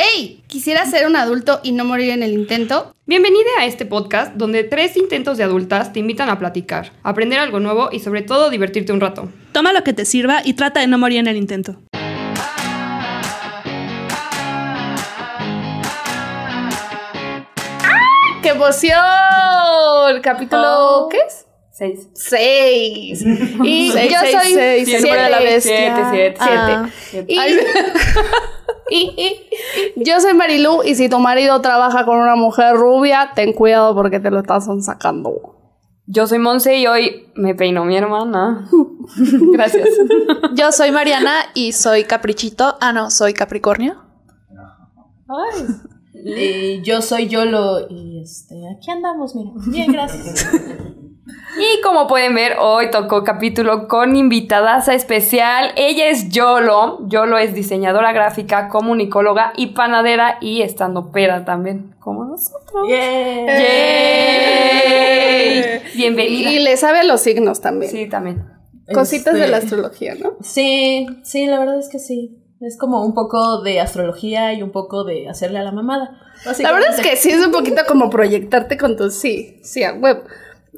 ¡Ey! ¿Quisiera ser un adulto y no morir en el intento? Bienvenida a este podcast donde tres intentos de adultas te invitan a platicar, aprender algo nuevo y sobre todo divertirte un rato. Toma lo que te sirva y trata de no morir en el intento. ¡Qué emoción! Capítulo, Oh. ¿qué es? Seis. Seis. Y Seis, yo seis, soy seis, siete. bestia. Siete, siete, Ah. siete. Y- yo soy Marilu y si tu marido trabaja con una mujer rubia, ten cuidado porque te lo estás sacando. Yo soy Monse y hoy me peinó mi hermana. Gracias. Yo soy Mariana y soy Caprichito. Ah, no, soy Capricornio. Ay. Eh, yo soy Yolo y este, aquí andamos, mira. Bien, gracias. Y como pueden ver, hoy tocó capítulo con invitadaza especial. Ella es Yolo. Yolo es diseñadora gráfica, comunicóloga y panadera y estando pera también, como nosotros. Yeah. ¡Yay! Bienvenida. Y le sabe a los signos también. Sí, también. Cositas Este, de la astrología, ¿no? Sí, sí, la verdad es que sí. Es como un poco de astrología y un poco de hacerle a la mamada. La verdad es que sí es un poquito como proyectarte con tu sí, sí, a huevo.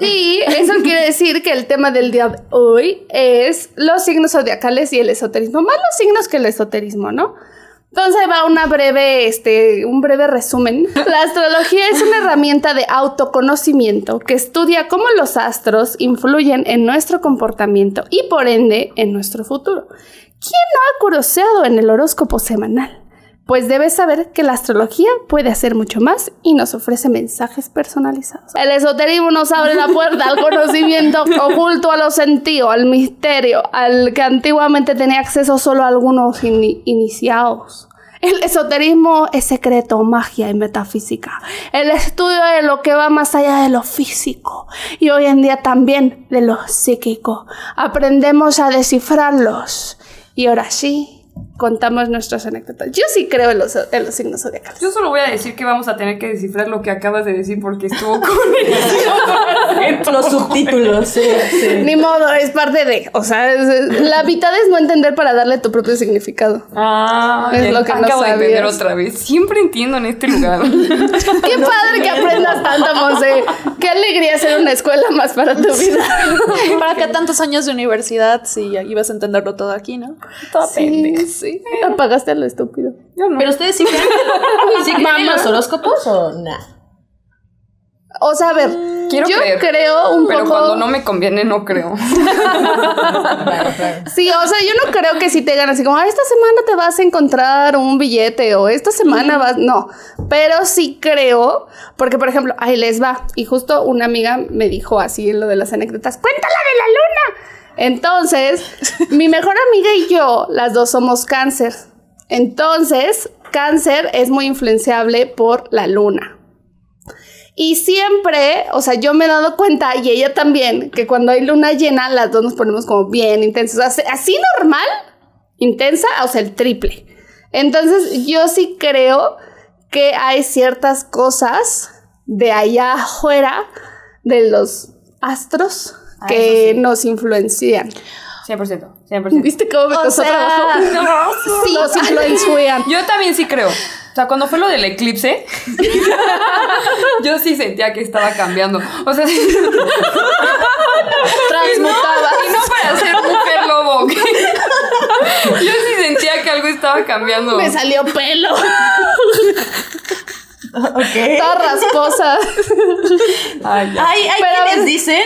Y eso quiere decir que el tema del día de hoy es los signos zodiacales y el esoterismo, más los signos que el esoterismo, ¿no? Entonces va una breve, este, un breve resumen. La astrología es una herramienta de autoconocimiento que estudia cómo los astros influyen en nuestro comportamiento y por ende en nuestro futuro. ¿Quién no ha curioseado en el horóscopo semanal? Pues debes saber que la astrología puede hacer mucho más y nos ofrece mensajes personalizados. El esoterismo nos abre la puerta al conocimiento oculto, a lo sentido, al misterio, al que antiguamente tenía acceso solo algunos ini- iniciados. El esoterismo es secreto, magia y metafísica. El estudio de lo que va más allá de lo físico y hoy en día también de lo psíquico. Aprendemos a descifrarlos. Y ahora sí, contamos nuestras anécdotas. Yo sí creo en los, en los signos zodiacales. Yo solo voy a decir que vamos a tener que descifrar lo que acabas de decir porque estuvo con los subtítulos, sí, sí. Ni modo, es parte de. O sea, es- es- la mitad es no entender para darle tu propio significado. Ah, Es bien. lo que no acabo de entender otra vez. Siempre entiendo en este lugar. Qué padre que aprendas tanto, Monse. Qué alegría ser una escuela más para tu vida. ¿Para qué tantos años de universidad si ibas a entenderlo todo aquí, no? Toda Sí, sí. Apagaste a lo estúpido. Yo no. Pero ustedes sí creen, ¿sí creen en los horóscopos o no? O sea, a ver, Quiero yo creer, creo un pero poco. cuando no me conviene no creo. Claro, claro. Sí, o sea, yo no creo que si te digan así como, "Ah, esta semana te vas a encontrar un billete o esta semana vas, no, pero sí creo, porque por ejemplo, ahí les va, y justo una amiga me dijo así en lo de las anécdotas, cuéntala de la luna. Entonces, mi mejor amiga y yo, las dos somos cáncer. Entonces, cáncer es muy influenciable por la luna. Y siempre, o sea, yo me he dado cuenta, y ella también, que cuando hay luna llena, las dos nos ponemos como bien intensas. Así, así normal, intensa, o sea, el triple. Entonces, yo sí creo que hay ciertas cosas de allá afuera, de los astros, Ah, que sí. nos influencian. 100%, 100%. ¿Viste cómo me O costó sea, trabajo? Sí, nos influencian. Yo también sí creo. O sea, cuando fue lo del eclipse, yo sí sentía que estaba cambiando. O sea, Transmutaba. y no para ser mujer lobo. Yo sí sentía que algo estaba cambiando. Me salió pelo. Ok. Toda rasposa. Ay. Hay, hay Pero quienes dicen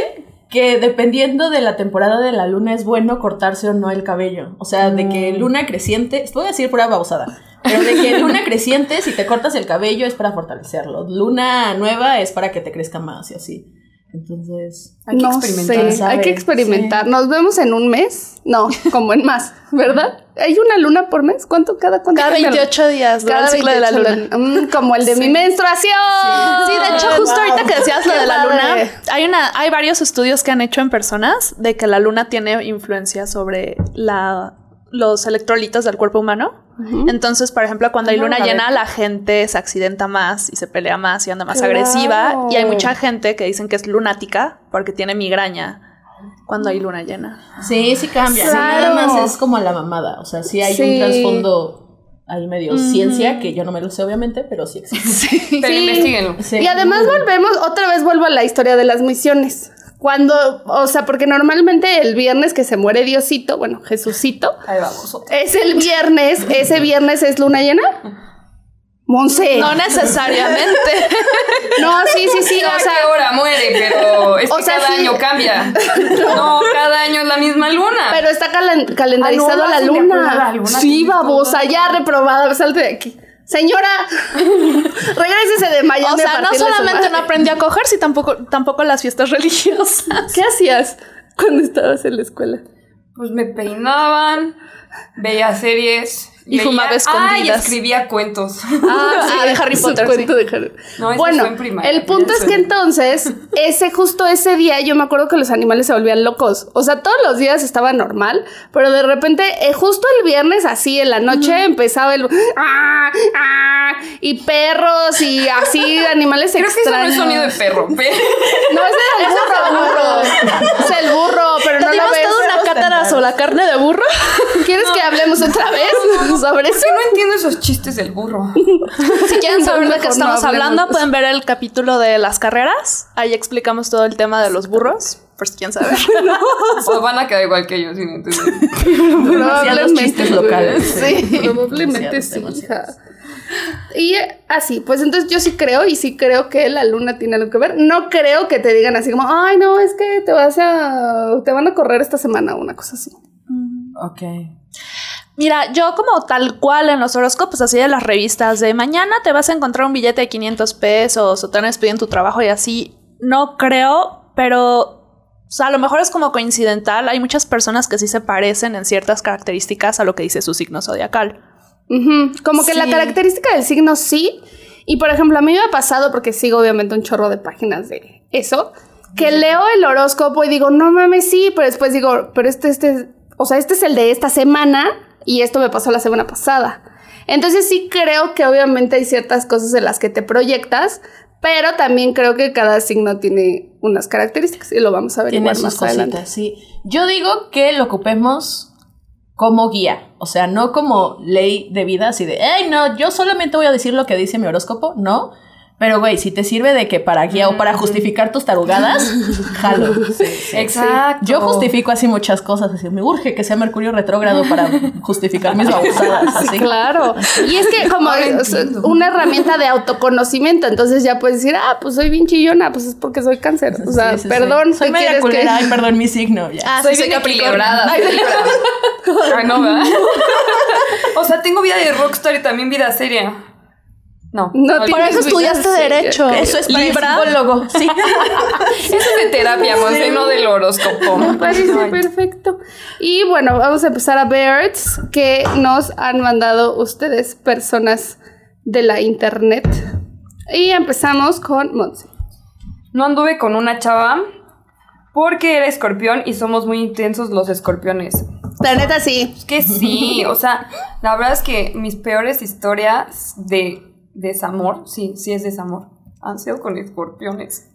que dependiendo de la temporada de la luna es bueno cortarse o no el cabello. O sea, de que luna creciente, voy a decir pura babosada, pero de que luna creciente, si te cortas el cabello es para fortalecerlo. Luna nueva es para que te crezca más y así. Entonces, Hay que no experimentar, hay que experimentar. Nos vemos en un mes. No, como en más, ¿verdad? ¿Hay una luna por mes? ¿Cuánto cada cuánto Cada cambia la- 28 días Cada ciclo de la 28 luna. Mm, como el de mi menstruación. Sí, de hecho, justo Wow. ahorita que decías lo Qué de la luna, hay una, hay varios estudios que han hecho en personas de que la luna tiene influencia sobre la, los electrolitos del cuerpo humano. Entonces, por ejemplo, cuando hay luna llena, la gente se accidenta más y se pelea más y anda más Claro. agresiva. Y hay mucha gente que dicen que es lunática porque tiene migraña cuando hay luna llena. sí, sí cambia. Sí, Claro. nada más es como la mamada. O sea, sí hay Sí. un trasfondo ahí medio ciencia, que yo no me lo sé obviamente, pero sí existe. Pero Sí. investiguen. Sí. Y además volvemos, otra vez vuelvo a la historia de las misiones. Cuando, o sea, porque normalmente el viernes que se muere Diosito, bueno, Jesucito, Ahí vamos. es el viernes, ese viernes es luna llena. Monse. No necesariamente. No, sí, sí, sí, ¿A o sea, qué hora muere? Pero es O que sea, cada sí. año cambia. No, cada año es la misma luna. pero está calen- calendarizado Ah, no, la luna. la luna Sí, babosa, ya reprobada, salte de aquí. Señora, regrésese de Miami O sea, a no solamente no aprendí a coger, sino tampoco, tampoco las fiestas religiosas. ¿Qué hacías cuando estabas en la escuela? Pues me peinaban, veía series. Y leía- fumaba Ah, y escondidas. escribía cuentos. Ah, Ah, de Harry su Potter, cuento de Harry- No, bueno, fue en primaria, el punto es que entonces, ese justo ese día, yo me acuerdo que los animales se volvían locos. O sea, todos los días estaba normal, pero de repente, eh, justo el viernes, así en la noche, empezaba el ¡Ah! ¡Ah! Y perros y así animales Creo que eso no extraños. es sonido de perro. No, ese es el burro, burro. Es el burro, pero no lo ¿Dimos ves. toda una cátara sobre la carne de burro? ¿Quieres que hablemos otra vez sobre eso? Sí, no entiendo esos chistes del burro. Si quieren saber de qué no estamos hablando, pueden ver el capítulo de las carreras. Ahí explicamos todo el tema de los burros, por si quieren saber. O van a quedar igual que yo sin entender. Demasiados chistes locales. Sí, probablemente sí. hija. Y así, pues entonces yo sí creo y sí creo que la luna tiene algo que ver. No creo que te digan así como, ay, no, es que te vas a, te van a correr esta semana o una cosa así. Ok. Mira, yo como tal cual en los horóscopos, así de las revistas, de mañana te vas a encontrar un billete de 500 pesos o te van a despedir en tu trabajo y así, no creo, pero o sea, a lo mejor es como coincidental. Hay muchas personas que sí se parecen en ciertas características a lo que dice su signo zodiacal. Como que la característica del signo sí. Y por ejemplo, a mí me ha pasado, porque sigo obviamente un chorro de páginas de eso, que leo el horóscopo y digo, no mames, sí, pero después digo, pero este, este, o sea, este es el de esta semana y esto me pasó la semana pasada. Entonces sí creo que obviamente hay ciertas cosas en las que te proyectas, pero también creo que cada signo tiene unas características y lo vamos a ver más cositas, adelante. sí. Yo digo que lo ocupemos como guía, o sea, no como ley de vida, así de, hey, no, yo solamente voy a decir lo que dice mi horóscopo, no. Pero, güey, si te sirve de que para guía o para justificar tus tarugadas, jalo. Sí, sí. Exacto. Yo justifico así muchas cosas, así me urge que sea Mercurio retrógrado para justificar mis babosadas, así. Claro. Y es que como una herramienta de autoconocimiento, entonces ya puedes decir, ah, pues soy bien chillona, pues es porque soy cáncer. O sea, Sí, sí, sí. perdón, soy ¿qué media que- culera, ay, perdón, mi signo, ya. Ah, Soy Capricornio. equilibrada. Ay. Ay, no, ¿verdad? o sea, tengo vida de rockstar y también vida seria. No. Por eso estudiaste derecho. Eso es Libra. psicólogo, sí. Eso es de terapia, Monse, no del horóscopo. Me parece perfecto. Y bueno, vamos a empezar a Birds, que nos han mandado ustedes, personas de la internet. Y empezamos con Monse. No anduve con una chava porque era escorpión y somos muy intensos los escorpiones. La neta sí. Es que sí, o sea, la verdad es que mis peores historias de desamor, sí, sí es desamor, han sido con escorpiones.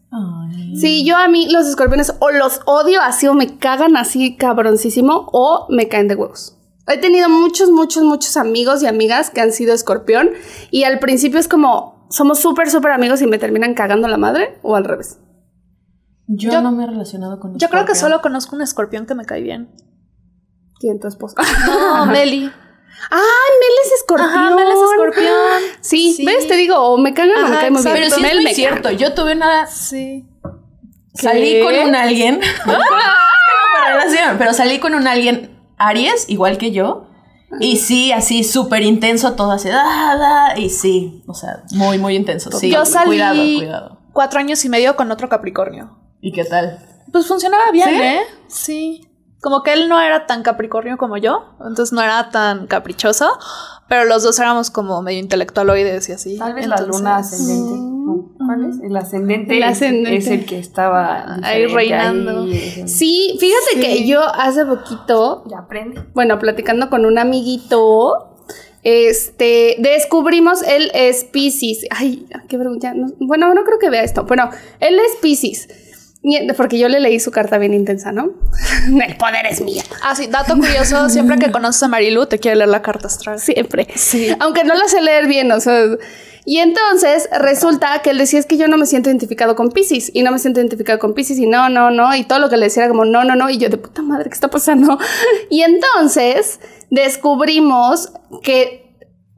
Sí, yo a mí los escorpiones o los odio así o me cagan así cabroncísimo o me caen de huevos. He tenido muchos, muchos, muchos amigos y amigas que han sido escorpión y al principio es como somos súper, súper amigos y me terminan cagando la madre o al revés. Yo, Yo- no me he relacionado con Yo creo que solo conozco un escorpión que me cae bien. ¿Quién tu esposa? No, Meli. ¡Ay, Mel es escorpión! Ajá, Mel es escorpión. Sí, Sí. ¿ves? Te digo, o me cagan o me muy bien. Pero sí Mel es muy cierto. Yo tuve una. Sí. Salí ¿Qué? con un alguien. Relación, pero salí con un alguien Aries, igual que yo. Y sí, así súper intenso, todo así. Da, da, y sí, o sea, muy, muy intenso. Sí, Yo salí cuidado, cuidado. cuatro años y medio con otro Capricornio. ¿Y qué tal? Pues funcionaba bien, ¿Sí? ¿eh? Sí. Como que él no era tan Capricornio como yo, entonces no era tan caprichoso, pero los dos éramos como medio intelectualoides y así. Tal vez la luna ascendente. ¿Cuál es? El ascendente, El es- ascendente. Es, el que estaba Ahí reinando. ahí, Sí, fíjate que yo hace poquito, Ya aprende. bueno, platicando con un amiguito, este, descubrimos, él es Pisces. Ay, qué vergüenza. no- bueno, no creo que vea esto. Bueno, él es Pisces. Porque yo le leí su carta bien intensa, ¿no? El poder es mío. Ah, sí, dato curioso, siempre que conoces a Marilu te quiere leer la carta astral. Siempre. Aunque no la sé leer bien, o sea. Y entonces resulta que él decía es que yo no me siento identificado con Pisces y no me siento identificado con Pisces y no, no, no. Y todo lo que le decía era como no, no, no. Y yo de puta madre, ¿qué está pasando? Y entonces descubrimos que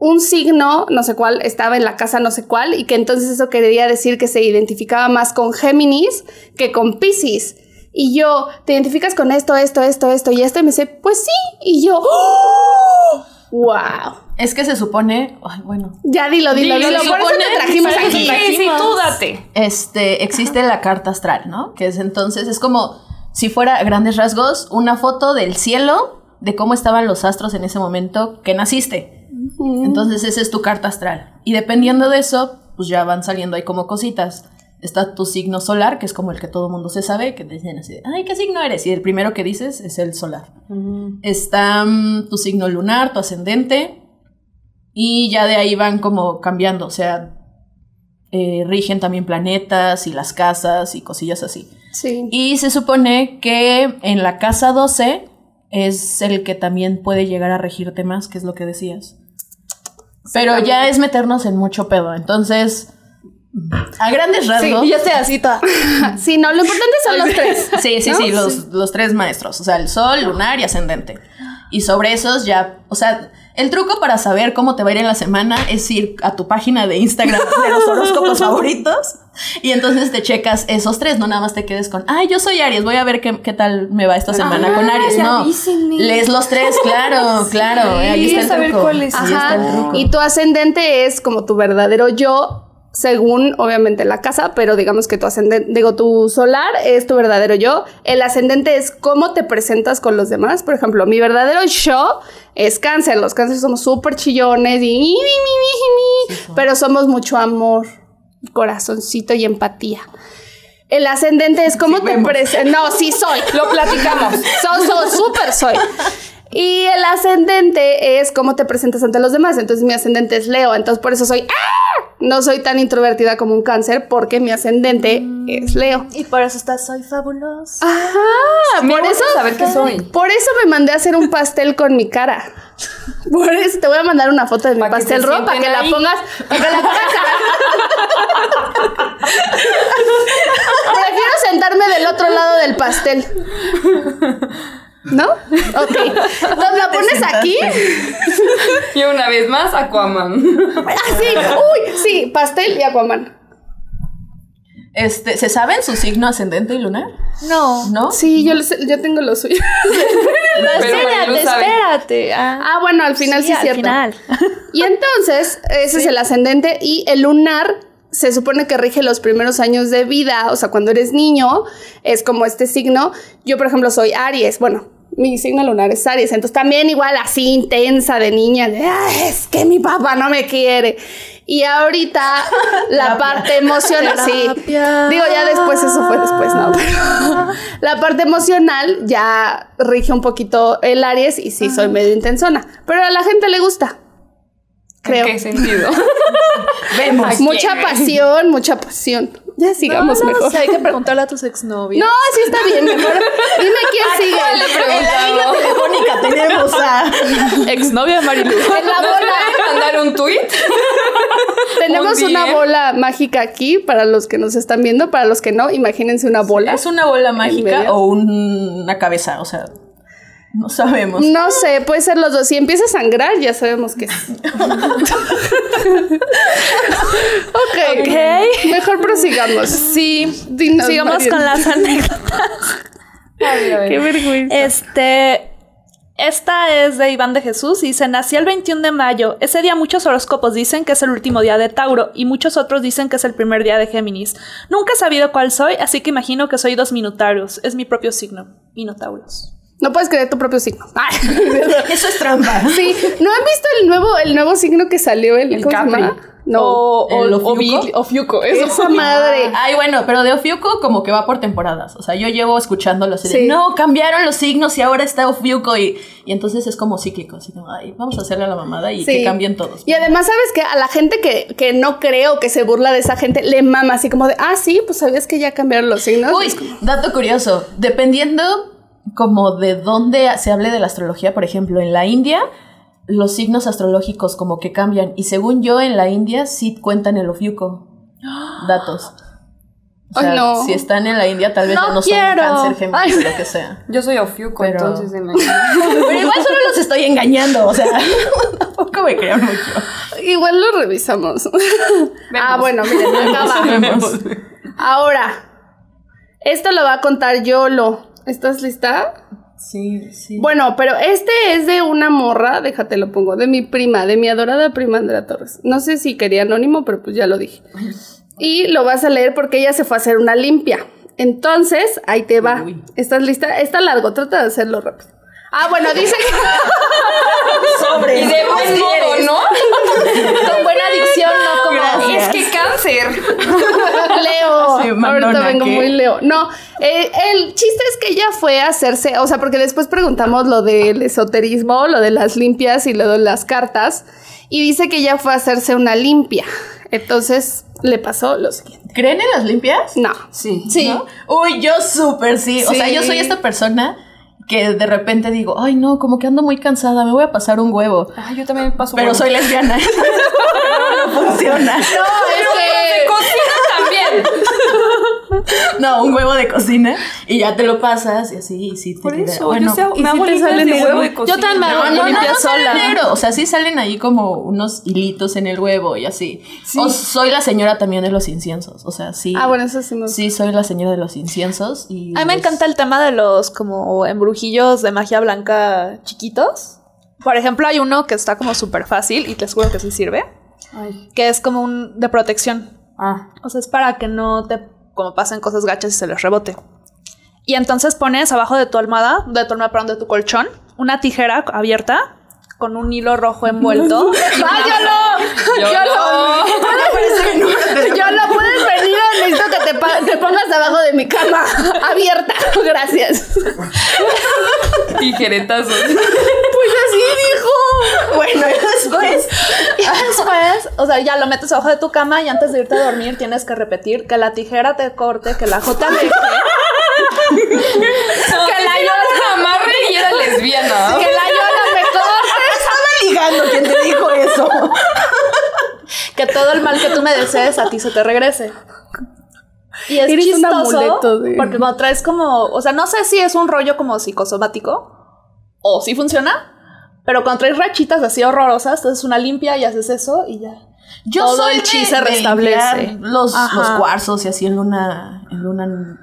un signo, no sé cuál, estaba en la casa no sé cuál y que entonces eso quería decir que se identificaba más con Géminis que con Pisces. Y yo, ¿te identificas con esto, esto, esto, esto y esto? Y me dice, pues sí. Y yo, ¡oh! ¡Wow! Es que se supone. Ay, bueno. Ya dilo, dilo, Dilo, Por eso te trajimos aquí. Sí, sí, tú date. Este, existe la carta astral, ¿no? Que es entonces, es como si fuera a grandes rasgos una foto del cielo de cómo estaban los astros en ese momento que naciste. Entonces, esa es tu carta astral. Y dependiendo de eso, pues ya van saliendo ahí como cositas. Está tu signo solar, que es como el que todo mundo se sabe, que te dicen así, de, ay, ¿qué signo eres? Y el primero que dices es el solar. Está mm, tu signo lunar, tu ascendente, y ya de ahí van como cambiando, o sea, eh, rigen también planetas y las casas y cosillas así. Sí. Y se supone que en la casa 12 es el que también puede llegar a regirte más, que es lo que decías. Pero ya es meternos en mucho pedo, entonces, a grandes rasgos... Y yo estoy así toda. Sí, no, lo importante son los tres. Sí, sí, ¿no? sí, los, los tres maestros, o sea, el sol, lunar y ascendente. Y sobre esos ya, o sea, el truco para saber cómo te va a ir en la semana es ir a tu página de Instagram de los horóscopos favoritos y entonces te checas esos tres, no nada más te quedes con, ay, yo soy Aries, voy a ver qué, qué tal me va esta semana con Aries. No, avísenme. lees los tres, claro, claro, ahí está el truco. cuál es. Ahí está el Ajá. truco. Y tu ascendente es como tu verdadero yo, según obviamente la casa, pero digamos que tu ascendente, digo, tu solar es tu verdadero yo. El ascendente es cómo te presentas con los demás. Por ejemplo, mi verdadero yo es cáncer. Los cánceres somos súper chillones y pero somos mucho amor, corazoncito y empatía. El ascendente es cómo te presentas. No, sí soy. Lo platicamos. Soy, soy, súper soy. Y el ascendente es cómo te presentas ante los demás. Entonces mi ascendente es Leo. Entonces por eso soy... ¡ah! No soy tan introvertida como un cáncer porque mi ascendente es Leo. Y por eso estás, soy fabulosa. Ajá, Me por eso... saber qué soy. Por eso me mandé a hacer un pastel con mi cara. Por eso te voy a mandar una foto de mi pastel rojo para que la pongas. Para que la pongas. Prefiero sentarme del otro lado del pastel. ¿No? Ok. Entonces la pones aquí. Y una vez más, Aquaman. Así. Uy, sí, pastel y Aquaman. Este, ¿Se saben su signo ascendente y lunar? No. ¿No? Sí, yo, lo sé- yo tengo lo suyo. Pero espérate, espérate. Ah, Ah, bueno, al final sí, es al cierto. final. Y entonces, ese es el ascendente y el lunar se supone que rige los primeros años de vida, o sea, cuando eres niño, es como este signo. Yo, por ejemplo, soy Aries, bueno, mi signo lunar es Aries, entonces también igual así intensa de niña, de, "Ay, es que mi papá no me quiere. Y ahorita la parte emocional, sí. Digo, ya después, eso fue después, ¿no? Pero la parte emocional ya rige un poquito el Aries y sí, soy medio intensona, pero a la gente le gusta. Creo. ¿En qué sentido? Vemos. Mucha pasión, mucha pasión. Ya sigamos no, no, mejor. sé, hay que preguntarle a tus exnovios. No, sí está bien, mejor. Dime quién sigue. le preguntamos? telefónica tenemos a... Exnovio de Marilu. En la ¿Nos bola. mandar un tweet? Tenemos Un una bola mágica aquí para los que nos están viendo, para los que no, imagínense una bola. ¿Es una bola mágica o un- una cabeza? O sea, no sabemos. No sé, puede ser los dos. Si empieza a sangrar, ya sabemos que es. ok. Ok. Mejor prosigamos. Sí. Dinos, Sigamos con las anécdotas. Qué vergüenza. Este. Esta es de Iván de Jesús y dice, nací el 21 de mayo. Ese día muchos horóscopos dicen que es el último día de Tauro y muchos otros dicen que es el primer día de Géminis. Nunca he sabido cuál soy, así que imagino que soy dos minotauros. Es mi propio signo, minotauros. No puedes creer tu propio signo. Eso es trampa. Sí, ¿no han visto el nuevo, el nuevo signo que salió? El, El ¿cómo se Capri. No. O, ¿El o Ofiuco? Ofiuco, eso. Esa madre. Ay, bueno, pero de Ofiuco como que va por temporadas. O sea, yo llevo escuchándolo así de, Sí. no, cambiaron los signos y ahora está Ofiuco y, y entonces es como cíclico. Así como, ay, vamos a hacerle a la mamada y Sí. que cambien todos. Y además, ¿sabes qué? A la gente que, que no creo que se burla de esa gente, le mama así como de, ah, sí, pues sabías que ya cambiaron los signos. Uy, como- dato curioso. Dependiendo como de dónde se hable de la astrología, por ejemplo, en la India, los signos astrológicos como que cambian. Y según yo, en la India sí cuentan el Ofiuco. Datos. O Ay, sea, no. si están en la India, tal vez No no quiero. son cáncer, Géminis, Ay. o lo que sea. Yo soy Ofiuco, Pero- entonces en la... Pero igual solo los estoy engañando, o sea, tampoco me crean mucho. Igual lo revisamos. ah, bueno, miren, va. Ahora, esto lo va a contar Yolo. ¿Estás lista? Sí, sí. Bueno, pero este es de una morra, déjate lo pongo, de mi prima, de mi adorada prima Andrea Torres. No sé si quería anónimo, pero pues ya lo dije. Y lo vas a leer porque ella se fue a hacer una limpia. Entonces, ahí te va. Uy. ¿Estás lista? Está largo, trata de hacerlo rápido. Ah, bueno, dice que... sobre. Y de buen modo, ¿no? Con buena adicción, no como. Gracias. Es que cáncer. Leo. Sí, Ahorita vengo ¿qué? muy Leo. No, eh, el chiste es que ella fue a hacerse, o sea, porque después preguntamos lo del esoterismo, lo de las limpias y lo de las cartas, y dice que ella fue a hacerse una limpia. Entonces le pasó lo siguiente. ¿Creen en las limpias? No. Sí. Sí. ¿No? Uy, yo súper sí. O sea, yo soy esta persona que de repente digo, ay, no, como que ando muy cansada, me voy a pasar un huevo. Ay, yo también paso Pero huevo. soy lesbiana. no funciona. No, es que... Cocina también. No, un huevo de cocina y ya te lo pasas y así, y sí te Por eso, bueno, yo ¿y me hago te limpias sale de huevo de cocina. Yo también me hago No, no, no, sola. negro. O sea, sí salen ahí como unos hilitos en el huevo y así. O soy la señora también de los inciensos. O sea, sí. Ah, bueno, eso sí me gusta. Sí, soy la señora de los inciensos. Y A mí me encanta el tema de los como embrujillos de magia blanca chiquitos. Por ejemplo, hay uno que está como súper fácil y te juro que sí sirve, Ay. que es como un de protección. Ah. O sea, es para que no te como pasen cosas gachas y se les rebote. Y entonces pones abajo de tu almohada, de tu almohada, perdón, de tu colchón, una tijera abierta con un hilo rojo envuelto. ¡Ah, yo no! Yo ¡Yo no. no! ¡Yo no! ¿Puedes necesito que te, te pongas abajo de mi cama? Abierta. Gracias. Tijeretazos. Pues así dijo. Bueno, y después. Y después, o sea, ya lo metes abajo de tu cama y antes de irte a dormir tienes que repetir que la tijera te corte, que la J aleje, No, que la yo amarre y era lesbiana. Que la Yola me corte. Estaba ligando quien te dijo eso. Que todo el mal que tú me desees a ti se te regrese. Y es Eres un chistoso amuleto de- porque cuando traes como, o sea, no sé si es un rollo como psicosomático o si funciona, pero cuando traes rachitas así horrorosas, entonces una limpia y haces eso y ya. Yo Todo soy el chi se restablece. Los, los cuarzos y así en luna. En luna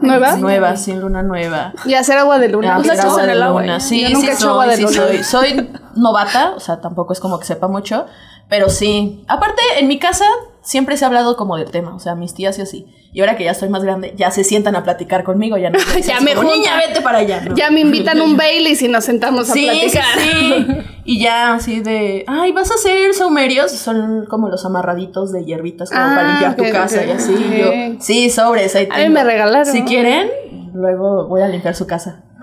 ¿Nueva? nueva, sí, en luna nueva. Y hacer agua de luna. Ah, Pues hacer agua de luna. Sí, Yo sí nunca he hecho soy, agua de sí luna. soy. Soy novata, o sea, tampoco es como que sepa mucho, pero sí. Aparte, en mi casa siempre se ha hablado como del tema, o sea, mis tías y así. Y ahora que ya estoy más grande, ya se sientan a platicar conmigo, ya no. Ya me niña, vete para allá. ¿no? Ya me invitan un Bailey y nos sentamos a Sí, platicar. sí. Y ya así de, ay, vas a hacer saumerios. Son como los amarraditos de hierbitas como Ah, para limpiar tu casa y así. yo, sí, sobres, ahí A mí me regalaron. Si quieren, luego voy a limpiar su casa.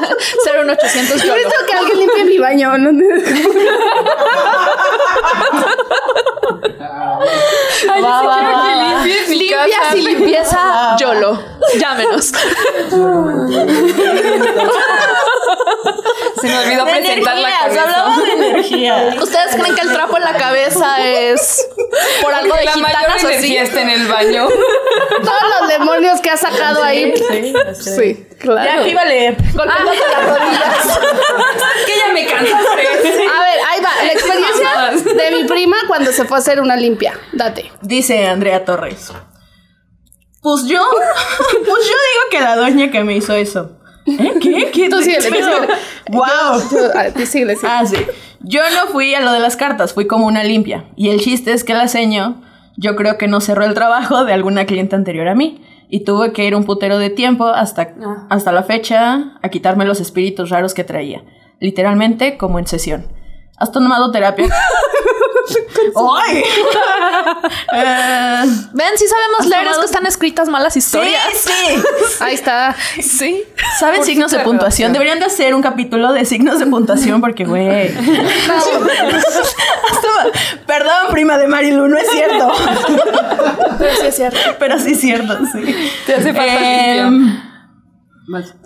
01800 Yo YOLO. necesito que alguien limpie mi baño. ¿no? Ay, Va, yo sí va, va. que limpies mi Limpias casa. y limpieza YOLO. Llámenos. Se me olvidó De presentarla energías, hablamos eso. de energía. ¿Ustedes creen que el trapo en la cabeza es por algo de la mayor gitanas o energía así? está en el baño. Todos los demonios que ha sacado ahí. Sí, Sí, claro. Ya que iba a leer. Golpeándote las rodillas. que ya me cansaste. A ver, ahí va. La experiencia de mi prima cuando se fue a hacer una limpia. Date. Dice Andrea Torres. Pues yo, pues yo digo que la doña que me hizo eso. ¿Eh? ¿Qué? ¿Qué? Tú síguele, tú síguele. Wow. Yo- ah, síguele, sí. Ah, sí. Yo no fui a lo de las cartas, fui como una limpia. Y el chiste es que la seño, yo creo que no cerró el trabajo de alguna cliente anterior a mí. Y tuve que ir un putero de tiempo hasta, Ah. hasta la fecha a quitarme los espíritus raros que traía. Literalmente como en sesión. ¿Has tomado terapia? ¡Ay! Eh, Ven, sí sabemos leer, es que están escritas malas sí, historias. sí. Ahí está. Sí. ¿Saben Por signos de puntuación? relación. Deberían de hacer un capítulo de signos de puntuación porque, güey. Perdón, prima de Marilu, no es cierto. Pero sí es cierto. Pero sí es cierto, sí. Te hace falta Em.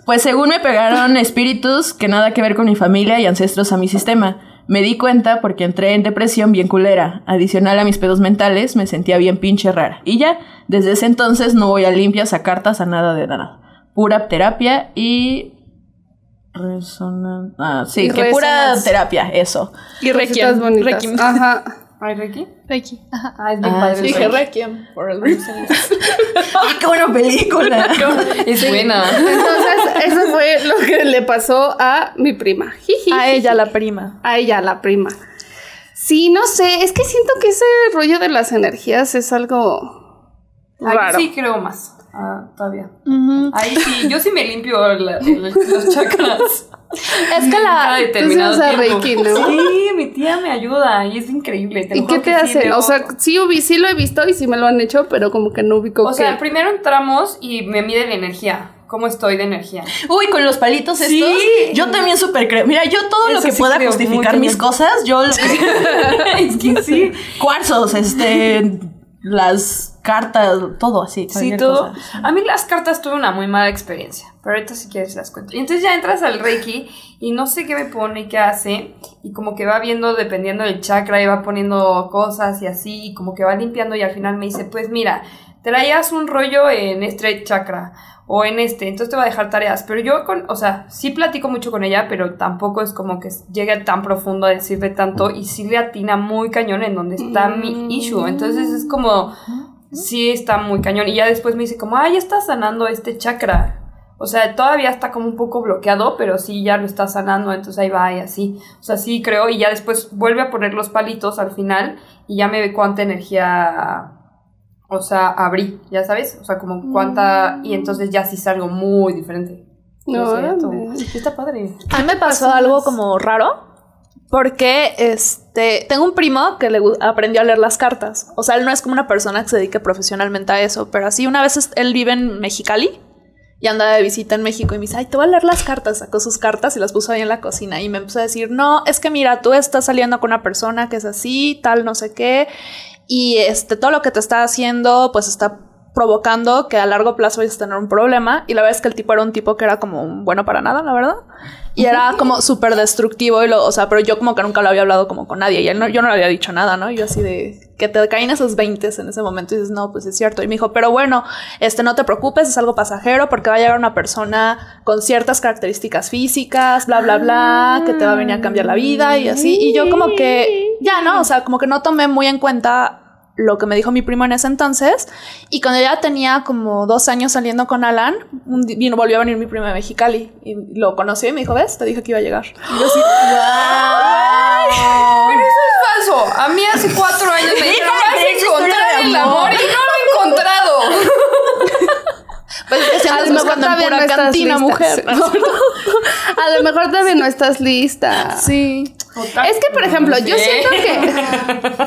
Pues según me pegaron espíritus que nada que ver con mi familia y ancestros a mi sistema. Me di cuenta porque entré en depresión bien culera. Adicional a mis pedos mentales, me sentía bien pinche rara. Y ya, desde ese entonces no voy a limpias, a cartas, a nada de nada. Pura terapia y... Resonan... Ah, sí, Y que pura terapia, eso. Y. Requiem. Ajá. ¿Ay, Reiki? Reiki. Ajá. Ah, es bien Ah, padre. sí, Dije Reiki. Requiem. Por el reason. ¡Ah, qué buena película! Es buena. Entonces, eso fue lo que le pasó a mi prima. A ella, la prima. A ella, la prima. Sí, no sé, es que siento que ese rollo de las energías es algo Ahí raro. sí creo más. Ah, todavía. Ahí sí, yo sí me limpio la- el- los chakras. Es que la. determinado tiempo. Reiki, ¿no? Sí, mi tía me ayuda y es increíble. te lo ¿Y qué te sí veo- O sea, sí, ubi- sí lo he visto y sí me lo han hecho, pero como que no ubico O qué. sea, primero entramos y me mide la energía. ¿Cómo estoy de energía? Uy, con los palitos estos. Sí. Yo también súper creo. Mira, yo todo lo Eso que sí pueda justificar mis cosas, yo lo es que sí. Cuarzos, este. Las cartas, todo así. Sí, todo. cosa. A mí las cartas tuve una muy mala experiencia, pero ahorita si quieres las cuento. Y entonces ya entras al Reiki y no sé qué me pone y qué hace, y como que va viendo dependiendo del chakra y va poniendo cosas y así, y como que va limpiando y al final me dice, pues mira, traías un rollo en este chakra o en este, entonces te va a dejar tareas. Pero yo con, o sea, sí platico mucho con ella, pero tampoco es como que llegue tan profundo a decirle tanto y sí le atina muy cañón en donde está mi issue. Entonces es como, sí está muy cañón. Y ya después me dice como, ah, ya está sanando este chakra. O sea, todavía está como un poco bloqueado, pero sí ya lo está sanando, entonces ahí va y así. O sea, sí creo, y ya después vuelve a poner los palitos al final y ya me ve cuánta energía, o sea, abrí, ya sabes, o sea, como cuánta, y entonces ya sí salgo muy diferente. No, órale. Sí, está padre. A mí me pasó algo como raro. Porque este tengo un primo que le aprendió a leer las cartas. O sea, él no es como una persona que se dedique profesionalmente a eso, pero así una vez él vive en Mexicali y anda de visita en México y me dice, ay, te voy a leer las cartas. Sacó sus cartas y las puso ahí en la cocina y me empezó a decir, no, es que mira, tú estás saliendo con una persona que es así, tal, no sé qué, y este, todo lo que te está haciendo, pues está provocando que a largo plazo vayas a tener un problema. Y la verdad es que el tipo era un tipo que era como un bueno para nada, la verdad. Y era como súper destructivo y lo, o sea, pero yo como que nunca lo había hablado como con nadie y él no, yo no le había dicho nada, ¿no? Y yo así de que te caen esos 20 en ese momento y dices, no, pues es cierto. Y me dijo, pero bueno, este, no te preocupes, es algo pasajero porque va a llegar una persona con ciertas características físicas, bla, bla, bla, que te va a venir a cambiar la vida y así. Y yo como que, ya, ¿no? O sea, como que no tomé muy en cuenta lo que me dijo mi primo en ese entonces. Y cuando ya tenía como dos años saliendo con Alan, vino, volvió a venir mi primo de Mexicali. Y lo conoció y me dijo, ¿ves? Te dije que iba a llegar. Y yo así, Pero eso es falso. A mí hace cuatro años me dijeron, vas a encontrar el amor". y no lo he encontrado. pues que A lo mejor pura no estás cantina, lista. mujer. A lo mejor todavía no estás lista. Sí. Es que, por ejemplo, yo siento que.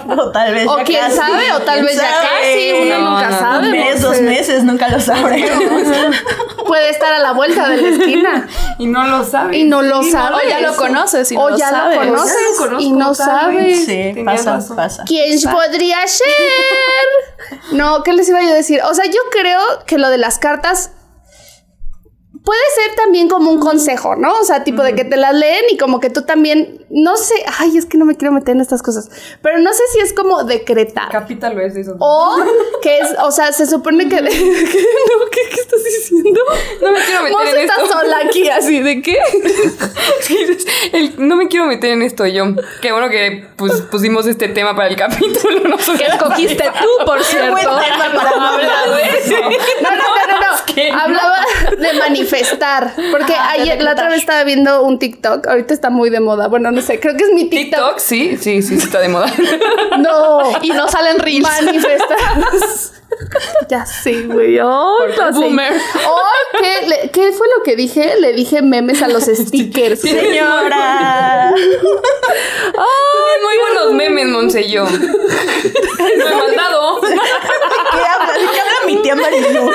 O tal vez O ya quién casi, sabe, o tal vez ya sabe. casi, uno No, nunca no, sabe. Un mes, no dos meses, nunca lo sabremos. Puede estar a la vuelta de la esquina Y no lo sabes. y no lo Sí, sabes. O ya lo conoces y no o lo ya sabes. lo conoces Ya lo conozco, y no sabes. Sí, pasa, razón. pasa. ¿Quién podría ser? No, ¿qué les iba yo a decir? O sea, yo creo que lo de las cartas puede ser también como un consejo, ¿no? O sea, tipo de que te las leen y como que tú también, no sé, ay, es que no me quiero meter en estas cosas, pero no sé si es como decretar. Capítulo es eso. O que es, o sea, se supone que... ¿Qué? No, ¿qué, qué estás diciendo? No me quiero meter Vos en estás esto. sola aquí, así, ¿de qué? El- no me quiero meter en esto yo. Qué bueno que pues, pusimos este tema para el capítulo. No Que escogiste tú, por Qué cierto. buen tema para no hablar de eso. No, no, no, no, no. Hablaba de manifestar. Porque Ah, ayer, la otra vez estaba viendo un TikTok. Ahorita está muy de moda. Bueno, no sé, creo que es mi TikTok. TikTok, sí, sí, sí, está de moda. No. Y no salen reels. Manifestar. Ya sé, güey. Oh, lo boomer. Oh, ¿qué, le- qué fue lo que dije? Le dije memes a los stickers. Señora. Ay, muy buenos memes, Monsello. No he mandado. ¿De qué habla? ¿De qué habla mi tía Marilu?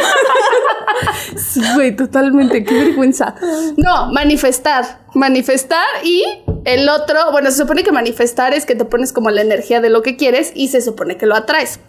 Sí, güey, totalmente, qué vergüenza. No, manifestar. Manifestar y el otro, bueno, se supone que manifestar es que te pones como la energía de lo que quieres y se supone que lo atraes.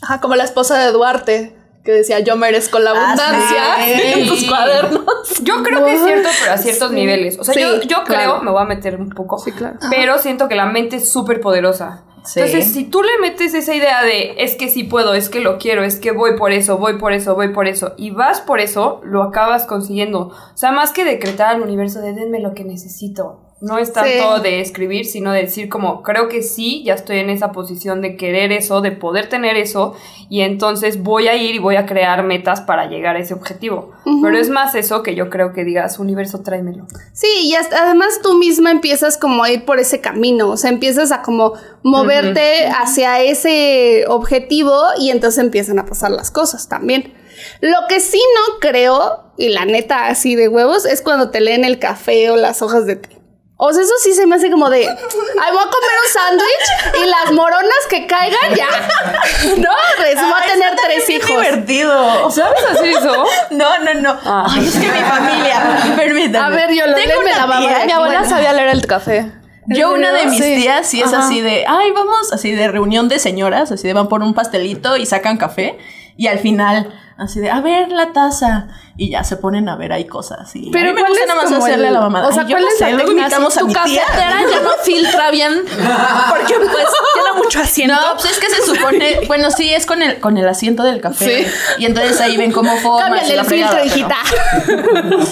Ajá, como la esposa de Duarte, que decía yo merezco la Ah, abundancia sí. en tus cuadernos. Yo creo que es cierto, pero a ciertos Sí. niveles. O sea, Sí, yo, yo claro. creo, me voy a meter un poco, Sí, claro. pero siento que la mente es súper poderosa. Sí. Entonces, si tú le metes esa idea de es que sí puedo, es que lo quiero, es que voy por eso, voy por eso, voy por eso, y vas por eso, lo acabas consiguiendo. O sea, más que decretar al universo de denme lo que necesito. No es tanto Sí. de escribir, sino de decir como, creo que sí, ya estoy en esa posición de querer eso, de poder tener eso, y entonces voy a ir y voy a crear metas para llegar a ese objetivo. Pero es más eso que yo creo que digas, universo, tráemelo. Sí, y hasta- además tú misma empiezas como a ir por ese camino, o sea, empiezas a como moverte hacia ese objetivo y entonces empiezan a pasar las cosas también. Lo que sí no creo, y la neta así de huevos, es cuando te leen el café o las hojas de té. O sea, eso sí se me hace como de, ay, voy a comer un sándwich y las moronas que caigan ya. No, pues voy a tener tres hijos. divertido. ¿Sabes hacer eso? No, no, no. Ah. Ay, es que mi familia. Permítame. A ver, yo lo Tengo la tía- Mi abuela bueno, sabía leer el café. Yo, una de mis Sí. tías, sí es Ajá. así de, ay, vamos, así de reunión de señoras, así de van por un pastelito y sacan café. Y al final, así de, a ver la taza. Y ya se ponen a ver ahí cosas. Y Pero a mí me ¿cuál gusta nada más hacerle el- a la mamá. o sea, Ay, ¿cuál no es sé, técnica? tu mi tía. cafetera ya no filtra bien porque pues tiene mucho asiento. No, pues es que se supone, bueno, sí, es con el, con el asiento del café. Sí. Y entonces ahí ven cómo forma. Cámbiale el filtro, hijita.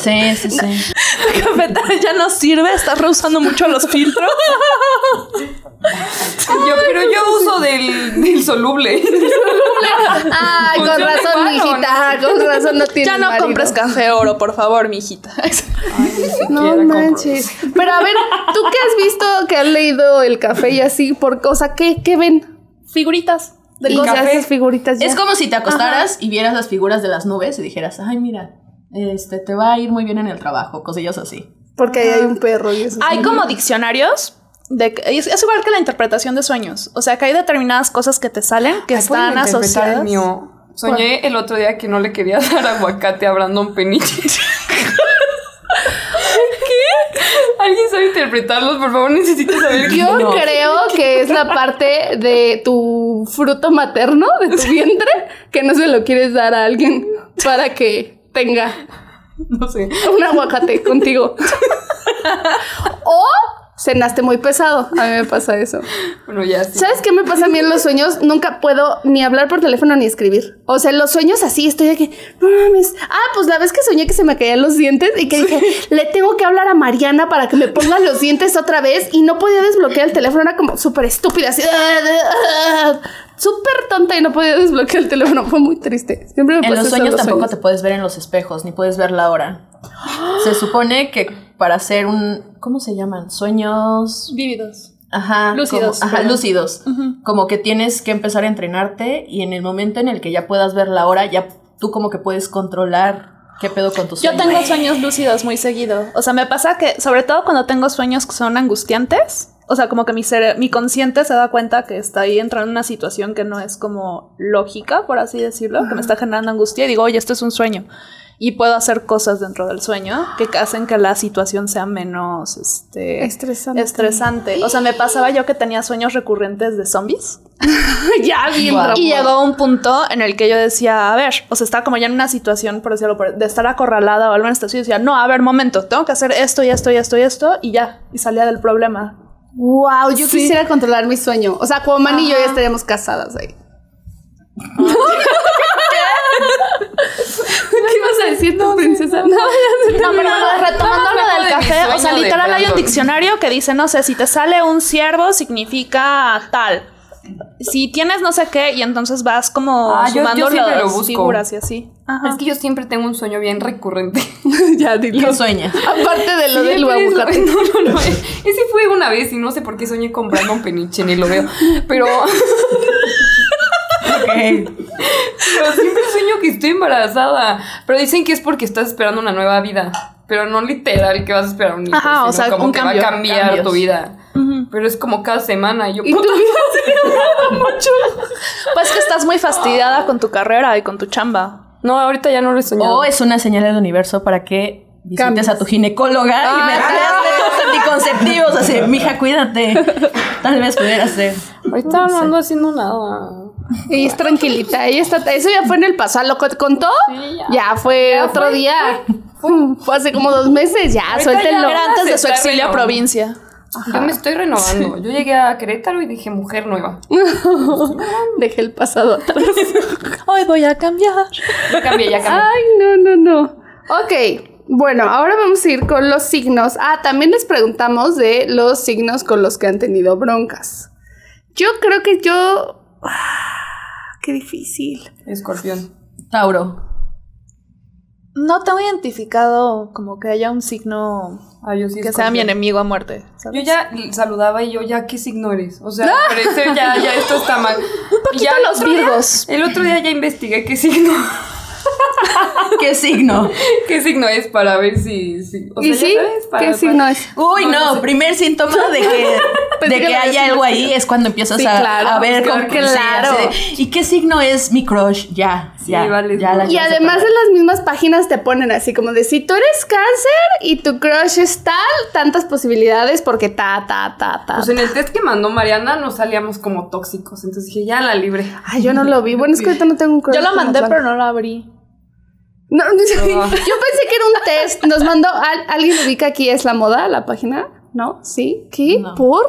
Sí, sí, sí. La cafetera ya no sirve, estás reusando mucho los filtros. Yo, pero yo uso del, del soluble. Ay, con Funciona razón, igual, ¿o mijita, con razón no tienes ya no marido. compres café oro, por favor, mijita. No manches. Pero a ver, ¿tú qué has visto que has leído el café y así? Por cosa, ¿qué, qué ven? Figuritas de Y cosas. esas figuritas ya. Es como si te acostaras y vieras las figuras de las nubes y dijeras, ay, mira, este, te va a ir muy bien en el trabajo, cosillas así. Porque ahí hay un perro y eso. Hay como diccionarios. De, es, es igual que la interpretación de sueños. O sea, que hay determinadas cosas que te salen que Ay, ¿pueden están asociadas. el mío? Soñé el otro día que no le quería dar aguacate a Brandon Peniche. ¿Qué? ¿Alguien sabe interpretarlos? Por favor, necesito saber Yo No. creo que es la parte de tu fruto materno, de tu vientre, que no se lo quieres dar a alguien para que tenga No sé. un aguacate contigo. o cenaste muy pesado. A mí me pasa eso. Bueno, ya sí. ¿Sabes qué me pasa a mí en los sueños? Nunca puedo ni hablar por teléfono ni escribir. O sea, en los sueños así estoy aquí. No mames. Ah, pues la vez que soñé que se me caían los dientes y que dije, le tengo que hablar a Mariana para que me ponga los dientes otra vez y no podía desbloquear el teléfono. Era como súper estúpida, así. Súper tonta y no podía desbloquear el teléfono. Fue muy triste. Siempre me En los sueños tampoco sueños. te puedes ver en los espejos, ni puedes ver la hora. Se supone que para hacer un, ¿cómo se llaman? Sueños... Vívidos. Ajá, Lúcidos, como- ajá, lúcidos. Como que tienes que empezar a entrenarte y en el momento en el que ya puedas ver la hora, ya tú como que puedes controlar qué pedo con tus Yo sueños. tengo sueños lúcidos muy seguido. O sea, me pasa que, sobre todo cuando tengo sueños que son angustiantes, o sea, como que mi, mi consciente se da cuenta que está ahí entrando en una situación que no es como lógica, por así decirlo, que me está generando angustia y digo, oye, esto es un sueño. Y puedo hacer cosas dentro del sueño que hacen que la situación sea menos este, Estresante. estresante. O sea, me pasaba yo que tenía sueños recurrentes de zombies. ya, bien bravo. Y llegó un punto en el que yo decía, a ver, o sea, estaba como ya en una situación, por decirlo, de estar acorralada o algo en esta situación. Decía, no, a ver, momento, tengo que hacer esto y esto y esto y esto y ya. Y salía del problema. Wow, yo Sí. quisiera controlar mi sueño. O sea, como Man y yo ya estaríamos casadas ahí. ¿Qué ibas a decir tú, princesa? No. No, pero retomando lo del café, o sea, literal hay un diccionario que dice, no sé, si te sale un ciervo significa tal. Si tienes no sé qué, y entonces vas como Ah, yo- yo sumando siempre lo las busco. figuras y así. Ajá. Es que yo siempre tengo un sueño bien recurrente. ya, dilo. ¿Qué sueñas? Aparte de lo del aguacate. No, no, no. Ese fue una vez y no sé por qué soñé con Brandon Peniche, ni lo veo. Pero, Ok. Pero sueño que estoy embarazada. Pero dicen que es porque estás esperando una nueva vida. Pero no literal que vas a esperar un hijo. Ajá, o sino sea, como un que cambio, va a cambiar cambios. tu vida. Pero es como cada semana. Y yo, ¿Y tu puta, vida? Pues que estás muy fastidiada con tu carrera y con tu chamba. No, ahorita ya no lo he soñado. O es una señal del universo para que visites a tu ginecóloga y me Ah. des anticonceptivos. Así, mija, cuídate. Tal vez pudiera ser. Ahorita no ando haciendo nada. Y es tranquilita. Ella está, eso ya fue en el pasado. ¿Lo que contó? Sí, ya. ya. fue Ya otro fue, día. Fue hace como dos meses. Ya, Ahorita suéltenlo. ya. Antes de su exilio a provincia. Yo me estoy renovando. Yo llegué a Querétaro y dije mujer nueva. Dejé el pasado atrás. Hoy voy a cambiar. Ya cambié, ya cambié. Ay, no, no, no. Ok. Bueno, ahora vamos a ir con los signos. Ah, también les preguntamos de los signos con los que han tenido broncas. Yo creo que yo. Ah, qué difícil. Escorpión. Tauro. No tengo identificado como que haya un signo Ah, yo sí que sea mi enemigo a muerte. ¿sabes? Yo ya saludaba y yo ya, ¿qué signo eres? O sea, parece ya, ya esto está mal. Un poquito los Virgos. el otro día ya investigué qué signo, ¿Qué signo? qué signo es para ver si, si o ¿Y sea, sí? ya sabes, para- ¿Qué para- signo es? Uy, No, no, no sé. primer síntoma de que, de que haya algo ahí es cuando empiezas Sí, a, claro, a ver claro, con- claro. ¿Y qué signo es mi crush? Ya, Sí, ya, vale. ya la Y además en las mismas páginas te ponen así como de si tú eres cáncer y tu crush es tal, tantas posibilidades porque ta, ta, ta, ta. Pues en el test que mandó Mariana nos salíamos como tóxicos. Entonces dije, ya la libre. Ay, yo no lo vi. Bueno, es que ahorita no tengo un crush. Yo lo mandé, pero no lo abrí. No, no, yo pensé que era un test. Nos mandó. ¿al- ¿Alguien ubica aquí es la moda, la página? ¿No? ¿Sí? ¿Qué? No. ¿Por?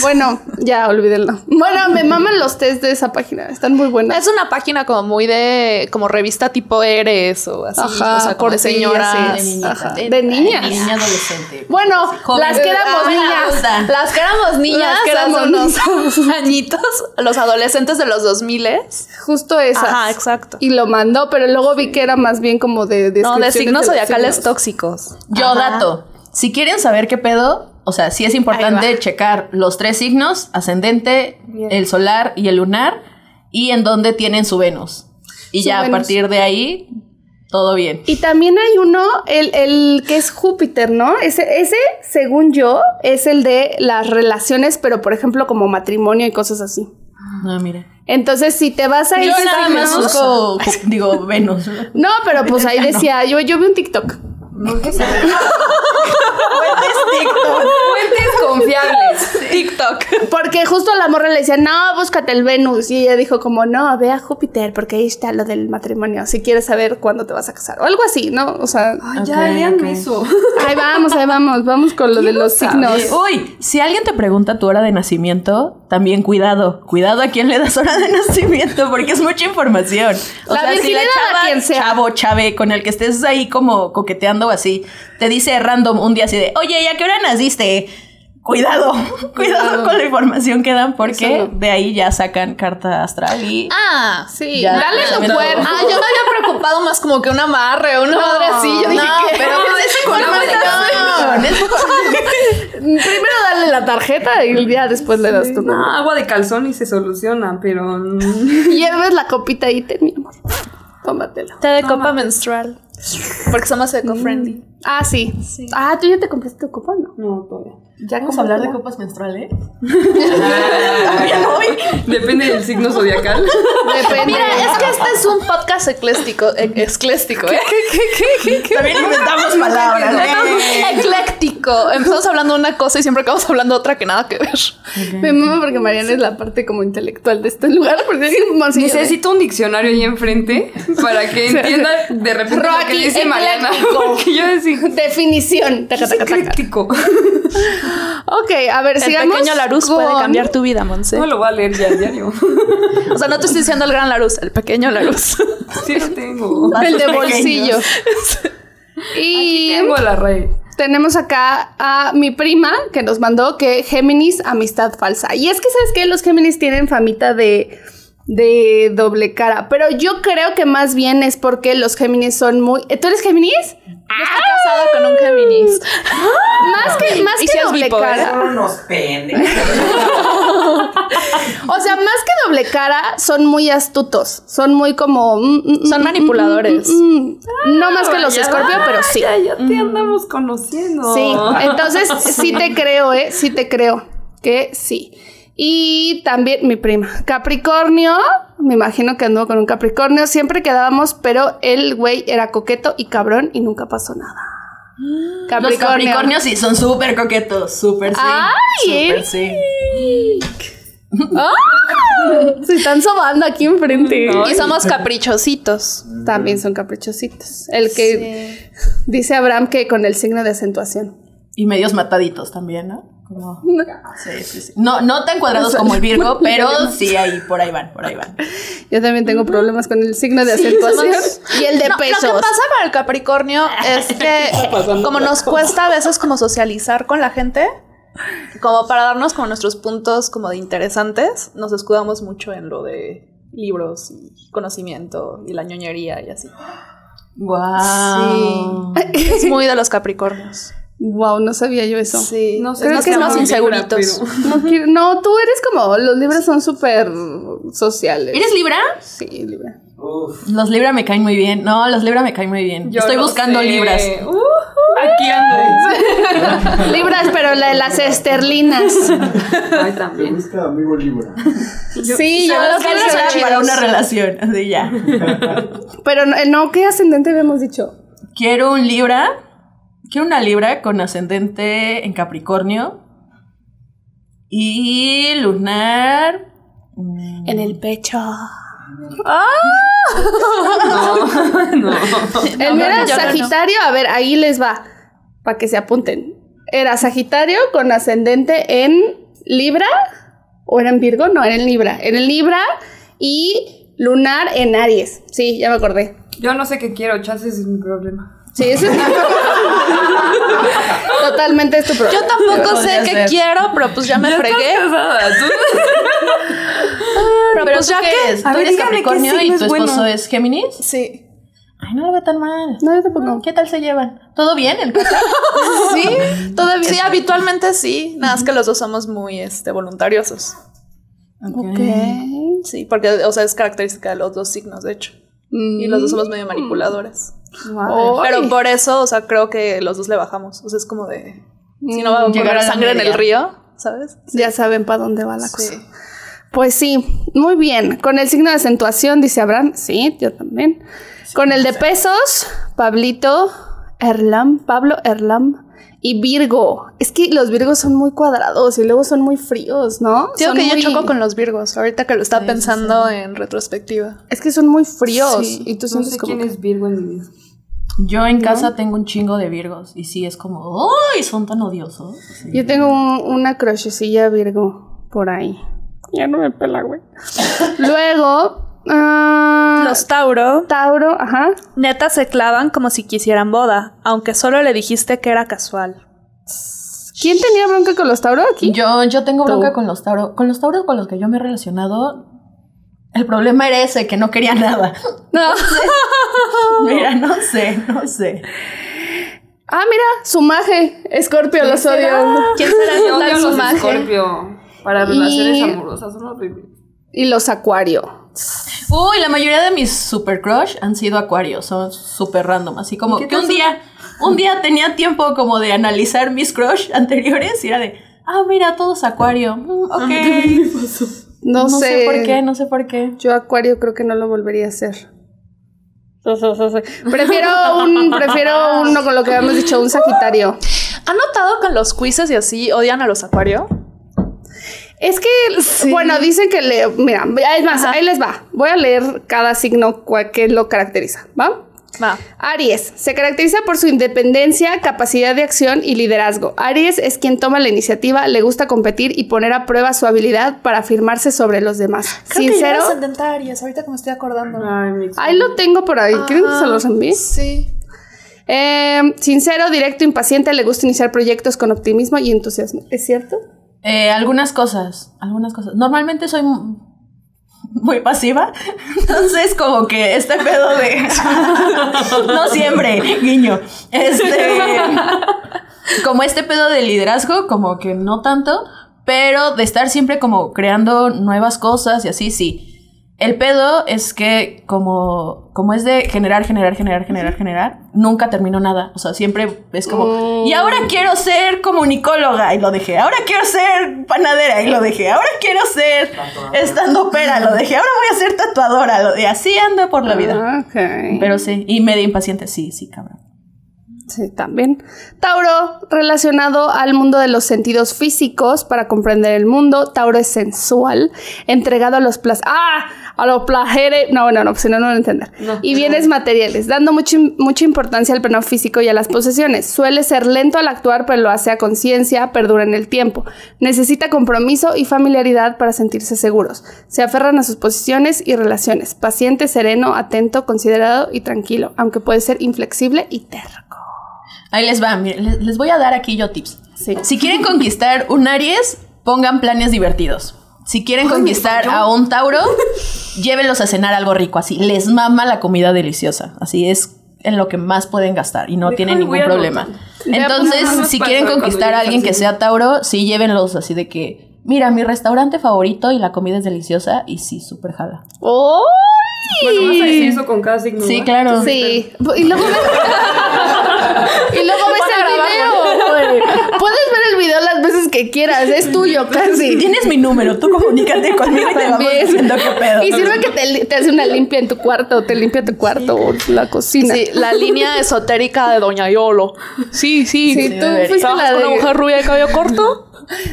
Bueno, ya olvídenlo. Bueno, me maman los test de esa página. Están muy buenos. Es una página como muy de como revista tipo Eres o así, Ajá, o sea, como de señoras. sí, de niñita. Ajá. De niñas. Niña adolescente. Bueno, Joven. las que éramos me niñas. Las que éramos niñas, Las que éramos unos añitos, los adolescentes de los 2000 Justo esas. Ajá, exacto. Y lo mandó, pero luego vi que era más bien como de No, de signos zodiacales tóxicos. Yo Ajá. dato. Si quieren saber qué pedo, o sea, sí es importante checar los tres signos, ascendente, Bien. el solar y el lunar, y en dónde tienen su Venus. Y Su ya a partir de ahí, todo bien. Y también hay uno, el, el que es Júpiter, ¿no? Ese, ese, según yo, es el de las relaciones, pero por ejemplo como matrimonio y cosas así. Ah, mira. Entonces, si te vas a Yo ese nada más busco, digo, Venus. No, pero pues ahí decía, yo, yo vi un TikTok. No, ¿qué sé? TikTok. Fuentes confiables. TikTok. Porque justo a la morra le decía, no, búscate el Venus. Y ella dijo como, no, ve a Júpiter, porque ahí está lo del matrimonio, si quieres saber cuándo te vas a casar. O algo así, ¿no? O sea, Ay, ya, lean ok. eso. ahí vamos, ahí vamos, vamos con lo de los signos. Uy, si alguien te pregunta tu hora de nacimiento, también cuidado. Cuidado a quién le das hora de nacimiento, porque es mucha información. O La sea, si la a chava, quien sea. chavo, chave, con el que estés ahí como coqueteando o así, te dice random un día así de, oye, ¿y a qué hora naciste? Cuidado, cuidado con la información que dan, porque Eso no. de ahí ya sacan carta astral y... Ah, Sí, Ya, dale tu me cuerpo. Ah, yo me había preocupado más como que un amarre o una madre así. Yo dije no, que. pero no, Primero dale la tarjeta y ya después le das tu No, agua de calzón y se soluciona, pero. mm, lleves la copita ahí, ten, mi amor. Tómatelo. Té de copa menstrual. Porque somos eco-friendly. Ah, sí. Ah, ¿tú ya te compraste tu copa? No. No, todavía. Ya Vamos a hablar de copas menstruales. También hoy. Depende del signo zodiacal. Depende. Mira, es que este es un podcast ecléstico. e- Escléstico, ¿eh? También inventamos palabras. ¿eh? Ecléctico. Empezamos hablando de una cosa y siempre acabamos hablando de otra que nada que ver. Me mama porque Mariana es la parte como intelectual de este lugar. Porque es más Necesito un diccionario ahí enfrente para que entienda de repente lo que Rocky, dice Mariana. ecléctico. Porque yo decía, Definición. Ecléctico. Ok, a ver, El sigamos. pequeño Larus con- puede cambiar tu vida, Monse. No lo voy a leer ya diario. O sea, no te estoy diciendo el gran Larus, el pequeño Larus. Sí lo tengo. El de bolsillo. pequeños. y Tengo la raíz. tenemos acá a mi prima que nos mandó que Géminis, amistad falsa. Y es que, ¿sabes qué? Los Géminis tienen famita de, de doble cara. Pero yo creo que más bien es porque los Géminis son muy. ¿Tú eres Géminis? Yo estoy casada con un Géminis. Más que, más que si doble cara. Son unos. O sea, más que doble cara, son muy astutos. Son muy como. mm, mm, Son mm, manipuladores. mm, mm, mm. No más que los Ya Scorpio, va, pero sí. Ya, ya te andamos conociendo. Sí, entonces sí te creo, ¿eh? Sí te creo que sí. Y también mi prima, Capricornio, me imagino que anduvo con un Capricornio, siempre quedábamos, pero el güey era coqueto y cabrón y nunca pasó nada. Los Capricornios sí son súper coquetos, súper sí. Ay, súper sí. Se están sobando aquí enfrente. Y somos caprichositos. También son caprichositos. El que dice Abraham que con el signo de acentuación. Y medios mataditos también, ¿no? Como- Sí, sí, sí. No, no tan cuadrados como el Virgo, pero sí ahí, por ahí van, por ahí van. Yo también tengo problemas con el signo de acentuación y el de No, pesos. Lo que pasa para el Capricornio es que como nos cuesta a veces como socializar con la gente, como para darnos como nuestros puntos como de interesantes, nos escudamos mucho en lo de libros y conocimiento y la ñoñería y así. Wow. Es muy de los Capricornios. Wow, no sabía yo eso. Sí, No sé, creo no que somos muy inseguritos. Libra, No, tú eres como, los libros son súper sociales. ¿Eres Libra? Sí, Libra. Uf. Los Libra me caen muy bien. No, los Libra me caen muy bien. Yo Estoy buscando sé. Libras. Ujú, aquí ando. Libras, pero la de las esterlinas. Ay, también. Busca amigo Libra. Sí, yo Los Libras para una relación. Así ya. Pero no, no, ¿qué ascendente habíamos dicho? Quiero un Libra. Quiero una Libra con ascendente en Capricornio. Y lunar. mm, En el pecho. No, no. El mío era no. Sagitario, a ver, ahí les va, para que se apunten. Era Sagitario con ascendente en Libra, o era en Virgo, no, era en Libra. Era en Libra y lunar en Aries. Sí, ya me acordé. Yo no sé qué quiero, chances es mi problema. Sí, eso es Totalmente es tu problema. Yo tampoco sé qué ser. quiero, pero pues ya me fregué. tú. Pero, ¿Pero pues ya qué que ¿Tú eres Capricornio y es tu esposo bueno. es Géminis? Sí. Ay, no lo veo tan mal. No, yo tampoco. ¿Qué tal se llevan? ¿Todo bien en casa? Sí, todavía. Sí, habitualmente sí. Nada más que los dos somos muy este, voluntariosos. Ok. Sí, porque, o sea, es característica de los dos signos, de hecho. Y los dos somos medio manipuladores. Pero por eso, o sea, creo que los dos le bajamos. O sea, es como de. Si no va a Llegar correr a sangre en el río, ¿sabes? Ya saben para dónde va la Sí. cosa. Pues sí, muy bien. Con el signo de acentuación, dice Abraham. Sí, yo también. Con el de pesos, Pablito Erlam, Pablo Erlam. Y Virgo. Es que los Virgos son muy cuadrados y luego son muy fríos, ¿no? Son que muy- yo choco con los virgos, ahorita que lo estaba pensando en retrospectiva. Es que son muy fríos. Sí, y tú No sientes sé como. quién que- es Virgo en mi vida. Yo en casa tengo un chingo de Virgos. Y sí, es como, ¡ay! Son tan odiosos. Sí. Yo tengo un- una crushecilla Virgo por ahí. Ya no me pela, güey. Luego. Ah, Los Tauro, Tauro, ajá. neta, se clavan como si quisieran boda, aunque solo le dijiste que era casual. ¿Quién tenía bronca con los Tauro aquí? Yo, yo tengo Tú. bronca con los Tauros. Con los Tauros con los que yo me he relacionado, el problema era ese, que no quería nada. No. Mira, no sé, no sé. Ah, mira, su maje. Escorpio, los odio. ¿Quién será Yo el odio los Sumaje? Scorpio. Para Y- relaciones amorosas, son horribles. Y los Acuario. Uy, la mayoría de mis super crush han sido acuarios, son súper random, así como ¿Qué que un día, un día tenía tiempo como de analizar mis crush anteriores y era de, ah, mira, todos acuario, Mm, ok. No, No sé. sé por qué, no sé por qué. Yo Acuario creo que no lo volvería a hacer. Prefiero un, prefiero uno con lo que habíamos dicho, un Sagitario. ¿Han notado que en los quizzes y así odian a los acuario? Es que, bueno, dicen que le. Mira, es más, ahí les va. Voy a leer cada signo que lo caracteriza, ¿va? Va. Aries se caracteriza por su independencia, capacidad de acción y liderazgo. Aries es quien toma la iniciativa, le gusta competir y poner a prueba su habilidad para afirmarse sobre los demás. Sincero, Aries, ahorita que me estoy acordando. Ay, ahí lo tengo por ahí. ¿Quieren que se los envíe? Sí. Eh, sincero, directo, impaciente, le gusta iniciar proyectos con optimismo y entusiasmo. ¿Es cierto? Eh, algunas cosas, algunas cosas. Normalmente soy muy pasiva. Entonces, como que este pedo de. no siempre, guiño. Este. Como este pedo de liderazgo, como que no tanto. Pero de estar siempre como creando nuevas cosas y así, sí. El pedo es que como, como es de generar, generar, generar, generar, generar, nunca termino nada. O sea, siempre es como, y ahora quiero ser comunicóloga y lo dejé. Ahora quiero ser panadera y lo dejé. Ahora quiero ser estando pera, lo dejé. Ahora voy a ser tatuadora. Lo, y así ando por la vida. Ah. Pero sí, y medio impaciente, sí, sí, cabrón. Sí, también. Tauro, relacionado al mundo de los sentidos físicos para comprender el mundo. Tauro es sensual, entregado a los placeres. ¡Ah! A los placeres. No, no, no, pues si no, no lo entender. Y bienes materiales, dando mucho- mucha importancia al plano físico y a las posesiones. Suele ser lento al actuar, pero lo hace a conciencia, perdura en el tiempo. Necesita compromiso y familiaridad para sentirse seguros. Se aferran a sus posiciones y relaciones. Paciente, sereno, atento, considerado y tranquilo, aunque puede ser inflexible y terco. Ahí les va, miren, les voy a dar aquí yo tips. Sí. Si quieren conquistar un Aries, pongan planes divertidos. Si quieren conquistar a un Tauro, llévenlos a cenar algo rico, así. Les mama la comida deliciosa. Así es en lo que más pueden gastar y no Déjame, tienen ningún problema. a Entonces, si quieren conquistar a alguien que sea Tauro, sí llévenlos así de que, mira, mi restaurante favorito y la comida es deliciosa y sí, súper jala. ¡Oh! Bueno, vas a decir eso con cada signo. Sí, claro. Sí. Y luego ves, y luego ves el video. Puedes ver el video que quieras. Es tuyo casi. Tienes mi número, tú comunícate conmigo y te vamos diciendo qué pedo. Y sirve que te, te hace una limpia en tu cuarto, te limpia tu cuarto o la cocina. Sí, la línea esotérica de Doña Yolo. Sí, sí. Sí, Sí, tú fuiste la ¿Trabajas con una de... mujer rubia de cabello corto?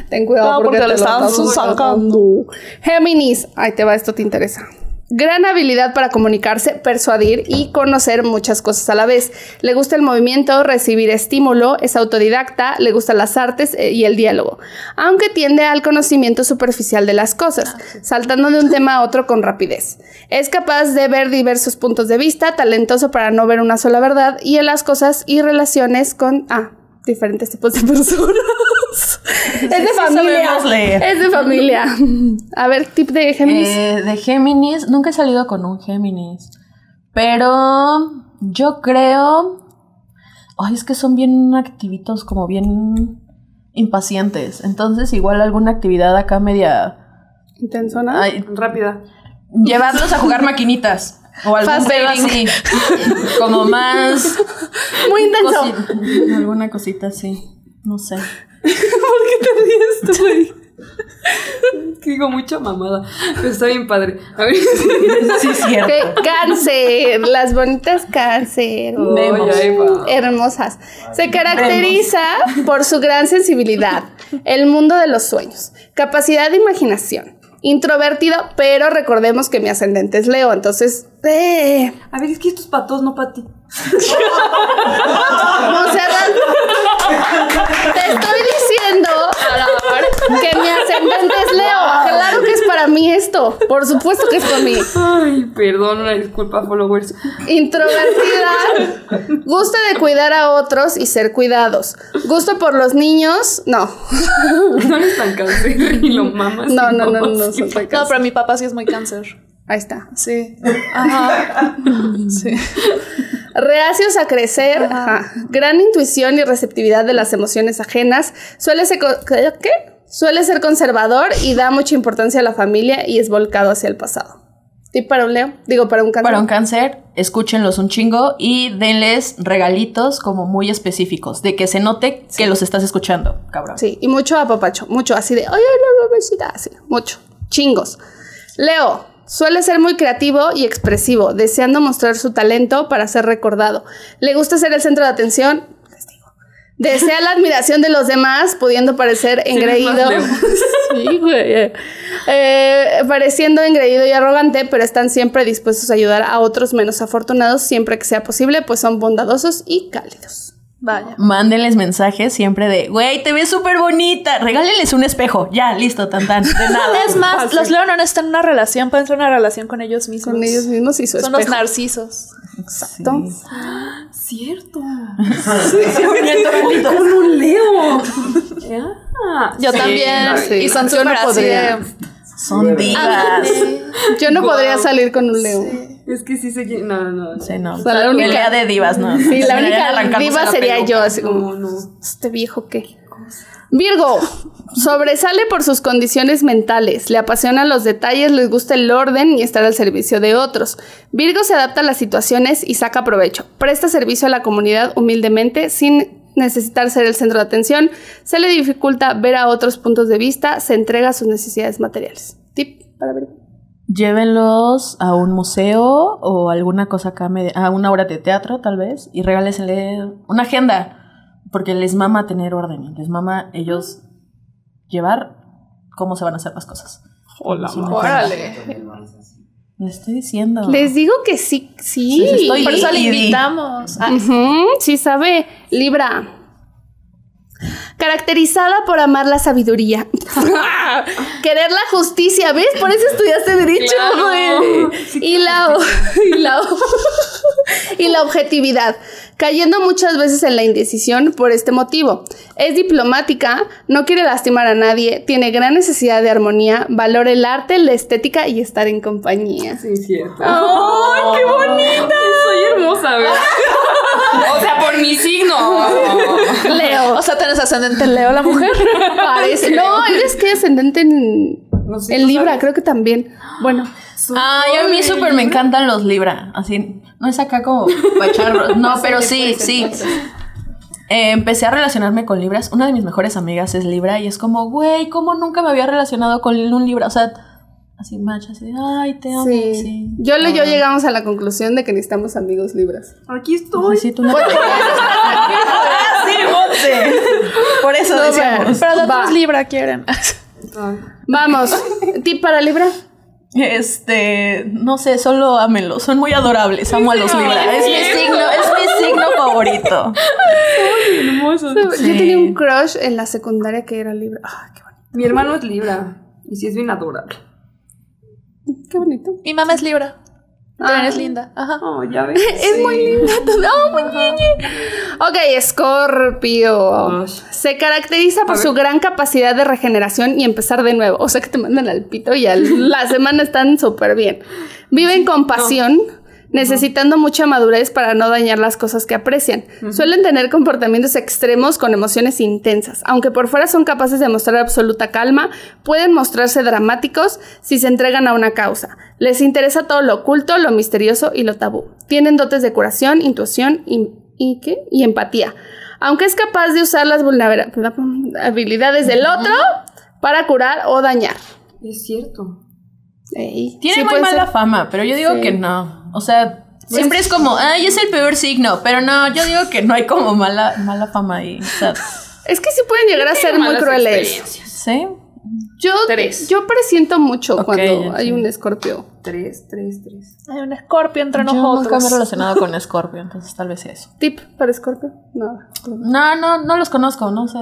Ten cuidado No, porque, porque te le lo sacando. Géminis. Ahí te va, esto te interesa. Gran habilidad para comunicarse, persuadir y conocer muchas cosas a la vez. Le gusta el movimiento, recibir estímulo, es autodidacta, le gustan las artes eh, y el diálogo, aunque tiende al conocimiento superficial de las cosas, saltando de un tema a otro con rapidez. Es capaz de ver diversos puntos de vista, talentoso para no ver una sola verdad y en las cosas y relaciones con ah, diferentes tipos de personas. es de sí familia. leer. Es de familia. A ver, tip de Géminis. Eh, de Géminis, nunca he salido con un Géminis. Pero yo creo. Ay, es que son bien activitos, como bien impacientes. Entonces, igual alguna actividad acá media. Intensona. ay, Rápida. llevarlos a jugar maquinitas. O algún así. Como más. Muy intenso. cosi- alguna cosita así. No sé. Que digo mucha mamada. Pero está bien padre. A ver. Sí, cierto. Cáncer, las bonitas cáncer. Va. Hermosas. Se caracteriza por su gran sensibilidad, el mundo de los sueños, capacidad de imaginación, introvertido, pero recordemos que mi ascendente es Leo, entonces, eh, A ver, es que estos patos no para ti. Monserrat, te estoy diciendo que mi ascendente es Leo. Claro que es para mí esto. Por supuesto que es para mí. Ay, perdón, una disculpa, followers. Introvertida. Gusto de cuidar a otros y ser cuidados. Gusto por los niños. No. No eres tan cáncer y lo mamas. No, no, no, no. no, soy No, cáncer. pero mi papá sí es muy cáncer. Ahí está. Sí. Ajá. Sí. Reacios a crecer. ajá. Gran intuición y receptividad de las emociones ajenas. Suele ser. ¿Qué? Suele ser conservador y da mucha importancia a la familia y es volcado hacia el pasado. ¿Tip para un Leo? Digo, para un cáncer. Para un cáncer, escúchenlos un chingo y denles regalitos como muy específicos, de que se note que los estás escuchando, cabrón. Sí, y mucho apapacho, mucho así de, oye, la obesidad, así, mucho, chingos. Leo, suele ser muy creativo y expresivo, deseando mostrar su talento para ser recordado. Le gusta ser el centro de atención. Desea la admiración de los demás, pudiendo parecer engreído. Sí, güey. Eh, pareciendo engreído y arrogante, pero están siempre dispuestos a ayudar a otros menos afortunados siempre que sea posible, pues son bondadosos y cálidos. Vaya. Mándenles mensajes siempre de, güey, te ves súper bonita, regálenles un espejo, ya, listo, tan tan, de nada. Es más, los Leo no necesitan una relación, pueden tener una relación con ellos mismos. Con ellos mismos y su Son los espejo. narcisos. Exacto. Cierto. Con un Leo. Ah, Yo sí, también. sí. Y son no así de, Son divas. Yo no podría salir con un león. Es que sí se... No, no, no. Sí, no. sea, la única- Pelea de divas, ¿no? Sí, la única diva la sería peluca. yo, así como, No, no. ¿este viejo qué? Virgo, sobresale por sus condiciones mentales, le apasionan los detalles, les gusta el orden y estar al servicio de otros. Virgo se adapta a las situaciones y saca provecho, presta servicio a la comunidad humildemente sin necesitar ser el centro de atención, se le dificulta ver a otros puntos de vista, se entrega a sus necesidades materiales. Tip para Virgo. Llévenlos a un museo o alguna cosa acá, media- a una obra de teatro tal vez, y regálesele una agenda, porque les mama tener orden, les mama ellos llevar cómo se van a hacer las cosas. Hola, Órale. Les estoy diciendo. Les digo que sí, sí. Estoy- Por eso le invitamos. Ah, Ujú, sí sabe. Libra. Caracterizada por amar la sabiduría. Querer la justicia, ¿ves? Por eso estudiaste Derecho, Claro. y, la, y, la, y la objetividad, cayendo muchas veces en la indecisión por este motivo. Es diplomática, no quiere lastimar a nadie, tiene gran necesidad de armonía, valora el arte, la estética y estar en compañía. Sí, cierto. ¡Ay, qué bonita! Soy hermosa, ¿verdad? o sea, por mi signo. Leo. O sea, ¿tenés ascendente en Leo la mujer? Parece. No, eres que ascendente en, No sé, en ¿tú Libra, sabes? creo que también. Bueno, Ay, a mí súper me encantan los Libra. Así, no es acá como pacharros. No, pero sí, sí. Eh, empecé a relacionarme con Libras. Una de mis mejores amigas es Libra y es como, güey, ¿cómo nunca me había relacionado con un Libra? O sea, así macho, así, ay, te amo. sí. Sí. Yo y yo Ah. llegamos a la conclusión de que necesitamos amigos libras. Aquí estoy. sí, tú no. Ah, sí. Por eso No, decíamos. Pero de Va. otros Libra quieren. Vamos, tip para Libra. Este, no sé, solo ámenlos. Son muy adorables. Amo a los Libra. Es mi signo, es mi signo favorito. Hermoso. Yo tenía un crush en la secundaria que era Libra. Ay, qué bonito. Mi hermano es Libra. Y sí es bien adorable. Qué bonito. Mi mamá es Libra. También es linda. Ajá. Oh, ya ves. Es muy linda. Oh, muy ñeñe. Ok, Escorpio. Ush. Se caracteriza por su gran capacidad de regeneración y empezar de nuevo. O sea que te mandan al pito y al- la semana están súper bien. Viven con pasión, necesitando mucha madurez para no dañar las cosas que aprecian. Suelen tener comportamientos extremos con emociones intensas. Aunque por fuera son capaces de mostrar absoluta calma, pueden mostrarse dramáticos si se entregan a una causa. Les interesa todo lo oculto, lo misterioso y lo tabú. Tienen dotes de curación, intuición y, y, ¿qué? y empatía. Aunque es capaz de usar las vulnera- habilidades del otro para curar o dañar. Es cierto. Ey, Tiene sí muy mala ser. fama, pero yo digo Sí. que no. O sea, siempre es como, ay, es el peor signo. Pero no, yo digo que no hay como mala, mala fama ahí. O sea, Es que sí pueden llegar a ser muy crueles. ¿sí? Yo, Tres. yo presiento mucho cuando hay un escorpio. Tres, tres, tres. Hay un escorpio entre Yo nunca me he nosotros. relacionado con Scorpio, entonces tal vez sea eso. ¿Tip para escorpio? No. No, no, no los conozco, no sé.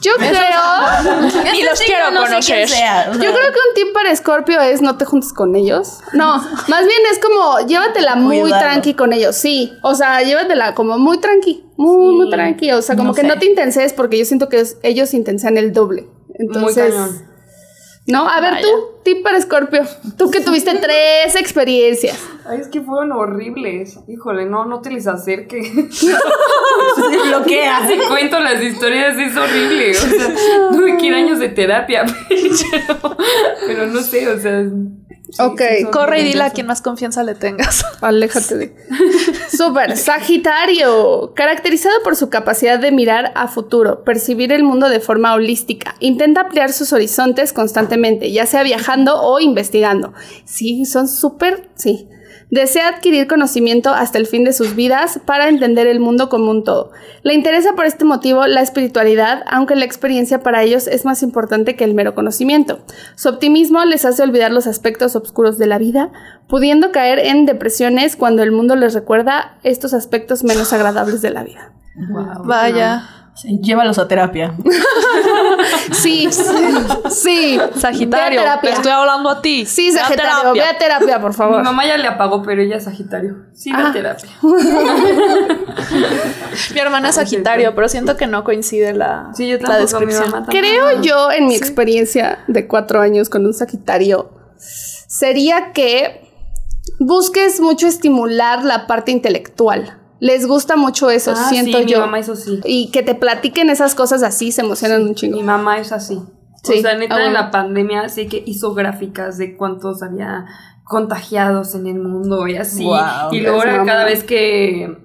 Yo creo, Ni los quiero no conocer. yo creo que un tip para escorpio es no te juntes con ellos. No, más bien es como llévatela muy tranqui con ellos. Sí, o sea, llévatela como muy tranqui, muy, muy tranqui. O sea, como no que sé. no te intenses porque yo siento que ellos intensan el doble. Entonces, cañón. No, a ver Vaya. tú, tip para escorpio. Tú que tuviste tres experiencias. Ay, es que fueron horribles. Híjole, no, no te les acerques. se bloquea. Casi cuento las historias, es horrible. O sea, tuve que ir años de terapia. Pero, pero no sé, o sea. sí, Ok, Corre y dile a quien más confianza le tengas. Aléjate de. Súper. Sagitario. Caracterizado por su capacidad de mirar a futuro, percibir el mundo de forma holística. Intenta ampliar sus horizontes constantemente, ya sea viajando o investigando. Sí, son súper. Sí. Desea adquirir conocimiento hasta el fin de sus vidas para entender el mundo como un todo. Le interesa por este motivo la espiritualidad, aunque la experiencia para ellos es más importante que el mero conocimiento. Su optimismo les hace olvidar los aspectos oscuros de la vida, pudiendo caer en depresiones cuando el mundo les recuerda estos aspectos menos agradables de la vida. Vaya. Sí, llévalos a terapia. Sí, sí. Sagitario, Ve a terapia. te estoy hablando a ti. Sí, Ve a Sagitario, ve terapia. a terapia, por Mi favor. mamá ya le apagó, pero ella es Sagitario. Sí, Ah. la terapia. Mi hermana es Sagitario, pero siento que no coincide la, Sí, yo la mi descripción. Creo yo, en mi experiencia de cuatro años con un Sagitario, sería que busques mucho estimular la parte intelectual. Les gusta mucho eso, Ah, siento sí, mi yo. mamá sí. Y que te platiquen esas cosas así, se emocionan un chingo. Mi mamá es así. Sí, o sea, neta, ah, bueno. en la pandemia sí que hizo gráficas de cuántos había contagiados en el mundo y así. Y luego mamá. cada vez que,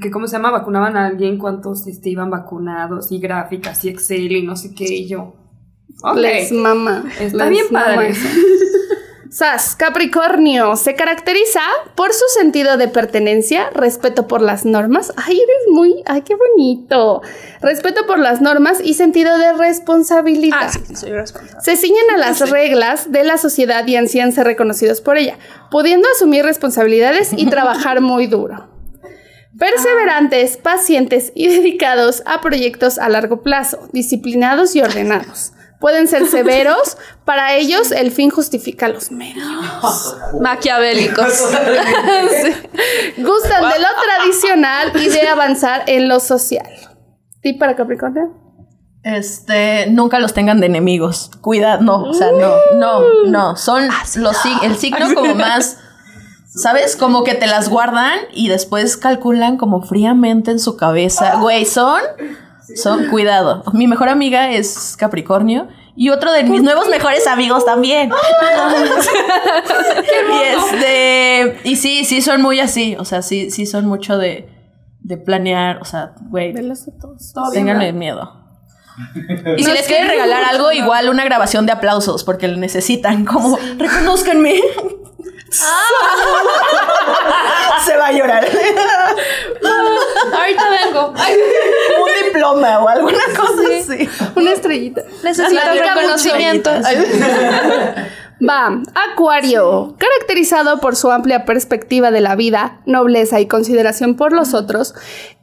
que, ¿cómo se llama? Vacunaban a alguien, cuántos este, iban vacunados y gráficas y Excel y no sé qué. Y yo, ok, Les mama. está les bien padre. Sas, Capricornio, se caracteriza por su sentido de pertenencia, respeto por las normas. Ay, eres muy, ay, qué bonito. Respeto por las normas y sentido de responsabilidad. Ah, sí, soy responsable. Se ciñen a las reglas de la sociedad y ansían ser reconocidos por ella, pudiendo asumir responsabilidades y trabajar muy duro. Perseverantes, pacientes y dedicados a proyectos a largo plazo, disciplinados y ordenados. Pueden ser severos, para ellos el fin justifica los medios. Maquiavélicos. Sí. Gustan de lo tradicional y de avanzar en lo social. ¿Y para Capricornio? Este, nunca los tengan de enemigos. Cuidado, no, o sea, no, no, no. Son los sig- el signo como más, ¿sabes? Como que te las guardan y después calculan como fríamente en su cabeza. Güey, son, son, cuidado. Mi mejor amiga es Capricornio y otro de mis nuevos mejores amigos también. y este, y sí, sí son muy así, o sea, sí, sí son mucho de, de planear, o sea, güey, ténganle miedo. Y si les quieren regalar algo, igual una grabación de aplausos, porque lo necesitan, como, reconózcanme. Se va a llorar. Ahorita vengo. Un diploma o alguna cosa así. Una estrellita. Necesito Platica reconocimiento. Va, Acuario, caracterizado por su amplia perspectiva de la vida, nobleza y consideración por los otros,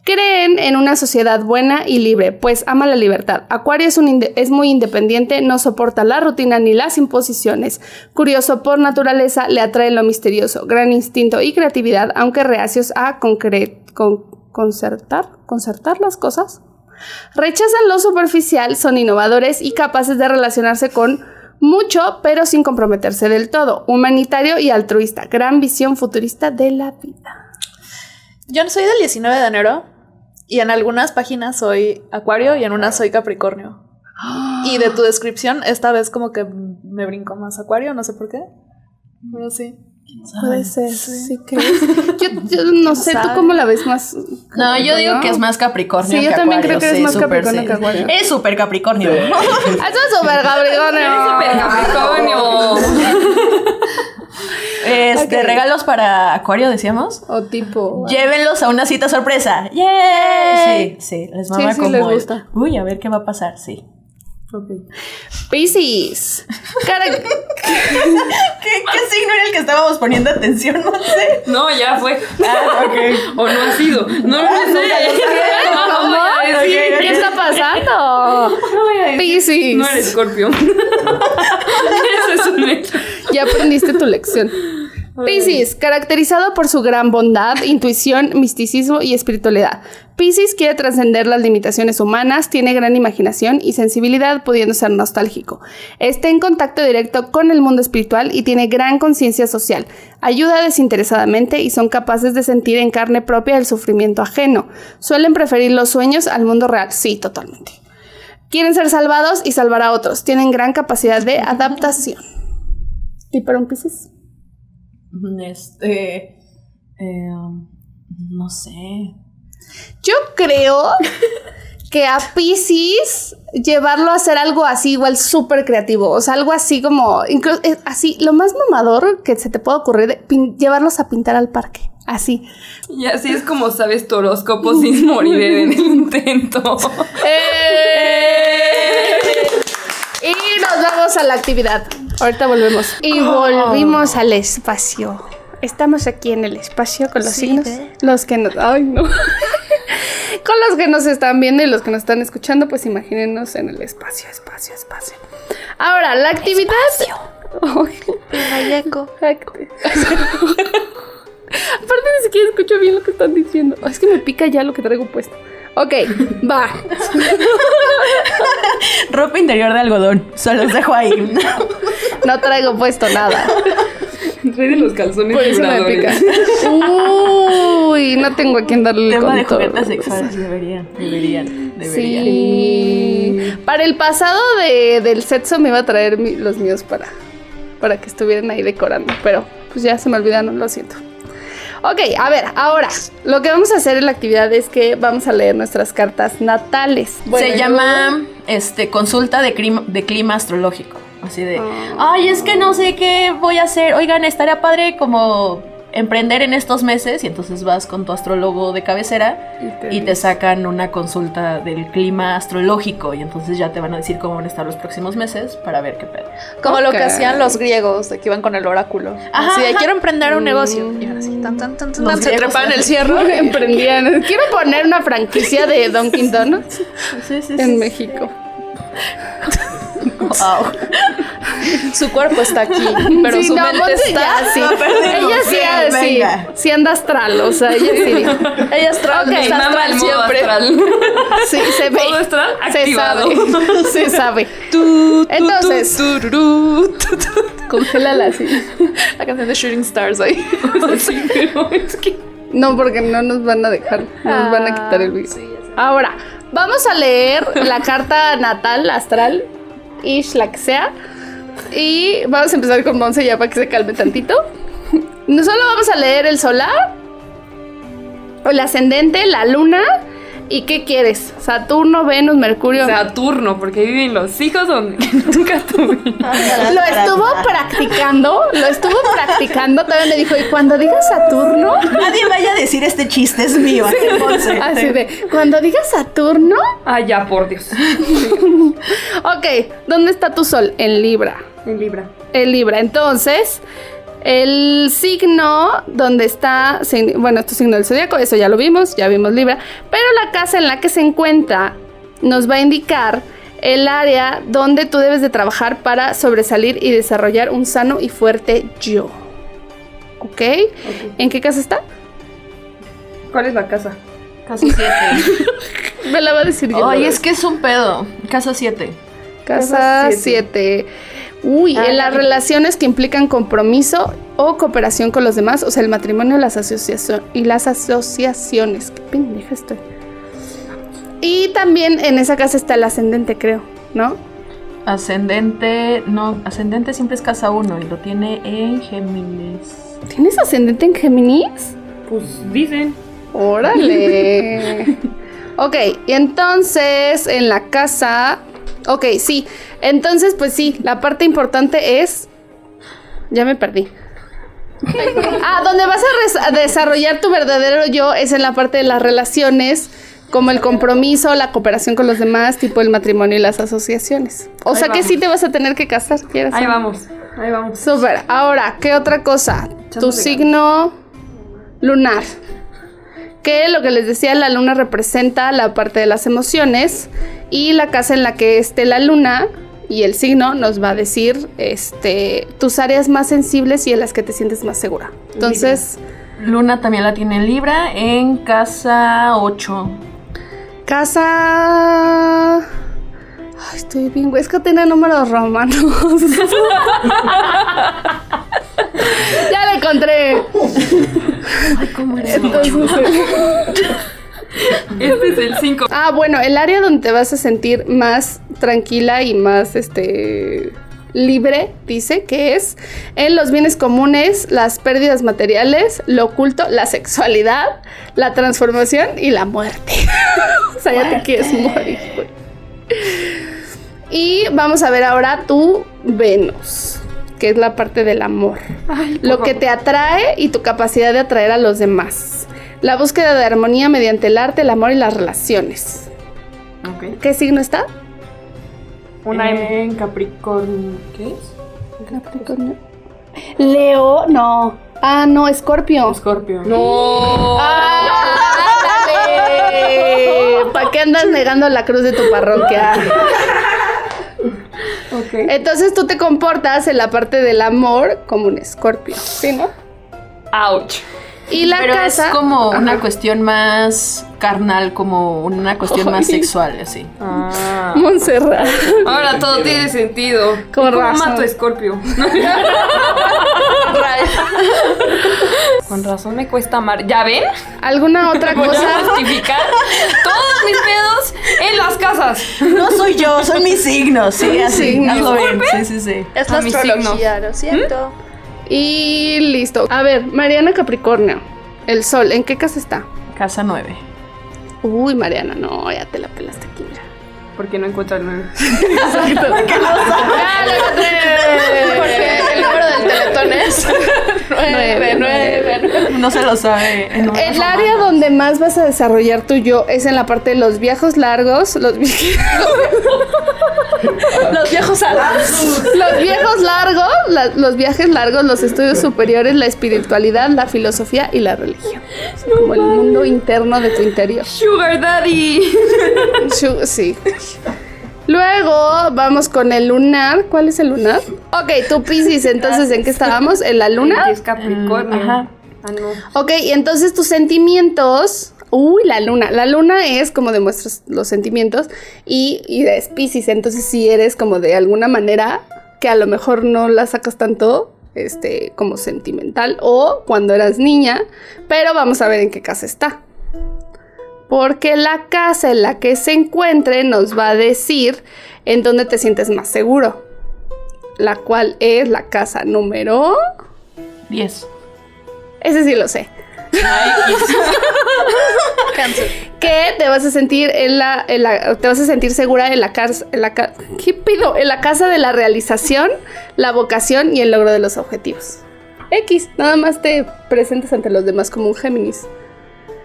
creen en una sociedad buena y libre, pues ama la libertad. Acuario es, un inde- es muy independiente, no soporta la rutina ni las imposiciones. Curioso por naturaleza, le atrae lo misterioso, gran instinto y creatividad, aunque reacios a concre- con- concertar, concertar las cosas. Rechazan lo superficial, son innovadores y capaces de relacionarse con mucho, pero sin comprometerse del todo. Humanitario y altruista. Gran visión futurista de la vida. Yo soy del 19 de enero y en algunas páginas soy Acuario y en unas soy Capricornio. Y de tu descripción, esta vez como que me brincó más Acuario, no sé por qué. Pero sí. Puede ser, sí, que es. Yo, yo no sé, ¿tú cómo la ves más? No, yo digo que es más Capricornio. Sí, yo que también creo que sí, más súper, Capricornio sí. que Acuario. Eres súper Capricornio. Eso es súper Capricornio. Super Capricornio. Este, regalos para Acuario, decíamos. O tipo. Llévenlos a una cita sorpresa. ¡Yay! Sí, sí, les mama sí, como les el- gusta. Uy, a ver qué va a pasar, sí. Piscis. Cara- ¿Qué, qué signo era el que estábamos poniendo atención? No sé. No, ya fue. Ah, ok. O no ha sido. No, no sé. No decir. ¿Qué está pasando? No voy a decir. Piscis. No eres escorpión. Eso es un hecho. Ya aprendiste tu lección. Piscis, caracterizado por su gran bondad, intuición, misticismo y espiritualidad. Piscis quiere trascender las limitaciones humanas, tiene gran imaginación y sensibilidad, pudiendo ser nostálgico. Está en contacto directo con el mundo espiritual y tiene gran conciencia social. Ayuda desinteresadamente y son capaces de sentir en carne propia el sufrimiento ajeno. Suelen preferir los sueños al mundo real. Sí, totalmente. Quieren ser salvados y salvar a otros. Tienen gran capacidad de adaptación. ¿Y para un Piscis? Este. eh, no sé. Yo creo que a Pisces llevarlo a hacer algo así igual súper creativo, o sea, algo así como, inclu- eh, así, lo más mamador que se te pueda ocurrir, llevarlos a pintar al parque, así. Y así es como sabes tu horóscopo sin morir en el intento. Y nos vamos a la actividad. Ahorita volvemos. Y volvimos al espacio. Estamos aquí en el espacio con los signos. Los que nos. Ay, no. Con los que nos están viendo y los que nos están escuchando, pues imagínenos en el espacio, espacio, espacio. Ahora, la actividad. Ay, Mayeco. Aparte ni siquiera escucho bien lo que están diciendo. Es que me pica ya lo que traigo puesto. Ok, va. Ropa interior de algodón. Solo los dejo ahí. No traigo puesto nada. Trae de los calzones Por eso me pica. Uy, no tengo a quien darle el Tema de juguetes sexuales. Deberían, deberían, deberían. Sí. Para el pasado de, del sexo me iba a traer mi- los míos para, para que estuvieran ahí decorando. Pero pues ya se me olvidaron, lo siento. Ok, a ver, ahora lo que vamos a hacer en la actividad es que vamos a leer nuestras cartas natales. Se llama este consulta de clima, de clima astrológico. Así de, Ah. ay, es que no sé qué voy a hacer. Oigan, estaría padre como emprender en estos meses. Y entonces vas con tu astrólogo de cabecera Y te y te sacan una consulta del clima astrológico. Y entonces ya te van a decir cómo van a estar los próximos meses para ver qué pedo. Como lo que hacían los griegos, de que iban con el oráculo. Ajá, Así de, quiero emprender un negocio. Y ahora así, tan, tan, tan, tan, Los tan, se trepan el cierro. Emprendían. Quiero poner una franquicia de Dunkin' Donuts Sí, sí, en México. Wow. Su cuerpo está aquí, pero Sí, su no, mente Monse está... ya, sí. No. Ella sí, ah, sí, sí anda astral, o sea, ella sí. Ella es trans, Ok, está astral el siempre. astral. Sí, se ve. Modo astral Se activado. sabe. Se sabe. Entonces-. Congélala así. La canción de Shooting Stars ahí. Sí, pero es que No, porque no nos van a dejar, nos van a quitar el video. Sí. Ahora, vamos a leer la carta natal, astral, que sea. Y vamos a empezar con Monse ya para que se calme tantito. No solo vamos a leer el solar, el ascendente, la luna. ¿Y qué quieres? Saturno, Venus, Mercurio. Saturno, porque viven los hijos donde nunca tuve. lo estuvo practicando, lo estuvo practicando. También me dijo, y cuando digas Saturno, Nadie vaya a decir este chiste es mío. así, Monse. así de, cuando digas Saturno, Ah, ya, por Dios. Ok, ¿dónde está tu sol? En Libra. En Libra. En Libra. Entonces, el signo donde está, bueno, tu signo del zodiaco, eso ya lo vimos, ya vimos Libra, pero la casa en la que se encuentra nos va a indicar el área donde tú debes de trabajar para sobresalir y desarrollar un sano y fuerte yo. ¿Ok? ¿En qué casa está? ¿Cuál es la casa? Casa 7. Me la va a decir yo. Ay, es que es un pedo. Casa 7. Casa Casa 7. Uy, Ah, en las relaciones que implican compromiso o cooperación con los demás, o sea, el matrimonio las asociación y las asociaciones. Qué pendeja estoy. Y también en esa casa está el ascendente, creo, ¿no? Ascendente. No, ascendente siempre es casa 1 y lo tiene en Géminis. ¿Tienes ascendente en Géminis? Pues dicen. Órale. ok, y entonces en la casa. Ok, sí. Entonces, pues sí, la parte importante es. Ya me perdí. ah, donde vas a desarrollar tu verdadero yo es en la parte de las relaciones, como el compromiso, la cooperación con los demás, tipo el matrimonio y las asociaciones. O Ahí sea que sí te vas a tener que casar, quieras. Ahí vamos. Ahí vamos. Súper. Ahora, ¿qué otra cosa? Tu signo lunar. Que lo que les decía, la luna representa la parte de las emociones y la casa en la que esté la luna y el signo nos va a decir este tus áreas más sensibles y en las que te sientes más segura. Entonces, Luna también la tiene en Libra en casa 8. casa Ay, estoy bien, güey. Es que tiene números romanos. ya la encontré. Ay, cómo eres. Entonces, Este es el 5. Ah, bueno, el área donde te vas a sentir más tranquila y más este libre, dice que es en los bienes comunes, las pérdidas materiales, lo oculto, la sexualidad, la transformación y la muerte. o sea, ya te quieres morir, güey. Y vamos a ver ahora tu Venus, que es la parte del amor. Lo que te atrae y tu capacidad de atraer a los demás. La búsqueda de armonía mediante el arte, el amor y las relaciones. ¿Qué signo está? Una M. en Capricornio. ¿Qué es? Capricornio. Leo, no. Ah, no, Escorpio. Escorpio. No. ¡Ándale! qué andas negando la cruz de tu parroquia? Entonces tú te comportas en la parte del amor como un escorpio, ¿sí, no? Ouch. Y la Pero casa... es como Ajá. una cuestión más carnal, como una cuestión más sexual, así. Ah. Montserrat. Ahora todo tiene sentido. Con ¿Y ¿Cómo razón. mato a Scorpio? Con razón me cuesta amar. ¿Ya ven? ¿Alguna otra Voy a cosa? justificar todos mis pedos en las casas. No soy yo, son mis signos, sí, así. Bien. Sí, sí, sí. Es A la astrología, lo siento. Y listo. A ver, Mariana Capricornio. El sol, ¿en qué casa está? Casa 9. Uy, Mariana, no, ya te la pelaste aquí, mira. Porque no encuentro el 9. Porque el del teletón es Nueve, nueve. No se lo sabe. El área donde más vas a desarrollar tu yo es en la parte de los viejos largos, los, vi- los viejos alas. los viejos largos, la- los viajes largos, los estudios superiores, la espiritualidad, la filosofía y la religión. Como el mundo interno de tu interior. Sugar Daddy. Sí. Luego vamos con el lunar. ¿Cuál es el lunar? Ok, tú Pisces, entonces ¿en qué estábamos? ¿En la luna? Es Capricornio. Ajá. Ah, no. Ok, y entonces tus sentimientos. Uy, la luna. La luna es como demuestras los sentimientos y, y es Pisces. Entonces, si eres como de alguna manera que a lo mejor no la sacas tanto, este, como sentimental o cuando eras niña, pero vamos a ver en qué casa está. Porque la casa en la que se encuentre nos va a decir en dónde te sientes más seguro. La cual es la casa número. 10. Ese sí lo sé. Que te vas a sentir en la, en la- te vas a sentir segura en la casa en la ¿qué pido? en la casa de la realización, la vocación y el logro de los objetivos. X, nada más te presentas ante los demás como un Géminis.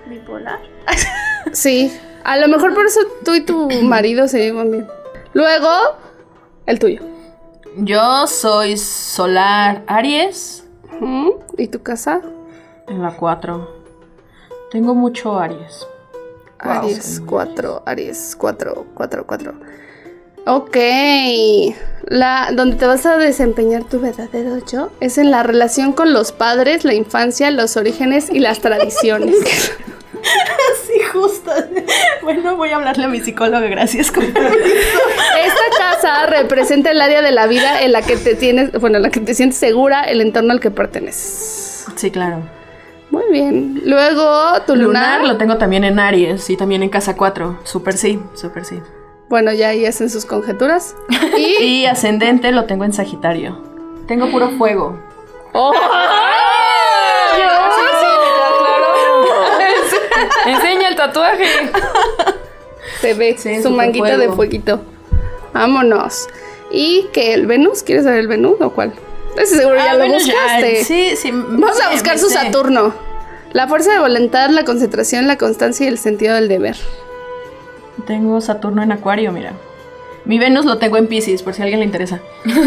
Bipolar. Sí, a lo mejor por eso tú y tu marido se llevan bien. Luego, el tuyo. Yo soy solar Aries ¿Y tu casa? en la 4. Tengo mucho Aries. Aries 4, Aries 4, 4, 4. Ok. La, donde te vas a desempeñar tu verdadero yo es en la relación con los padres, la infancia, los orígenes y las tradiciones. Sí, justo. Bueno, voy a hablarle a mi psicóloga, gracias. Esta casa representa el área de la vida en la que te tienes, bueno, en la que te sientes segura, el entorno al que perteneces. Sí, claro. Muy bien. Luego, tu lunar. Lunar lo tengo también en Aries y también en casa 4. Súper sí, súper sí. Bueno, ya ahí hacen sus conjeturas. Y Y ascendente lo tengo en Sagitario. Tengo puro fuego. Enseña tatuaje. se ve Sí, su manguita de fueguito. Vámonos. ¿Y que el Venus? ¿Quieres saber el Venus o cuál? Ese seguro ya Ah, lo bueno, ya, buscaste. Sí, sí. Vamos a buscar me su sé. Saturno. La fuerza de voluntad, la concentración, la constancia y el sentido del deber. Tengo Saturno en Acuario, mira. Mi Venus lo tengo en Pisces, por si a alguien le interesa.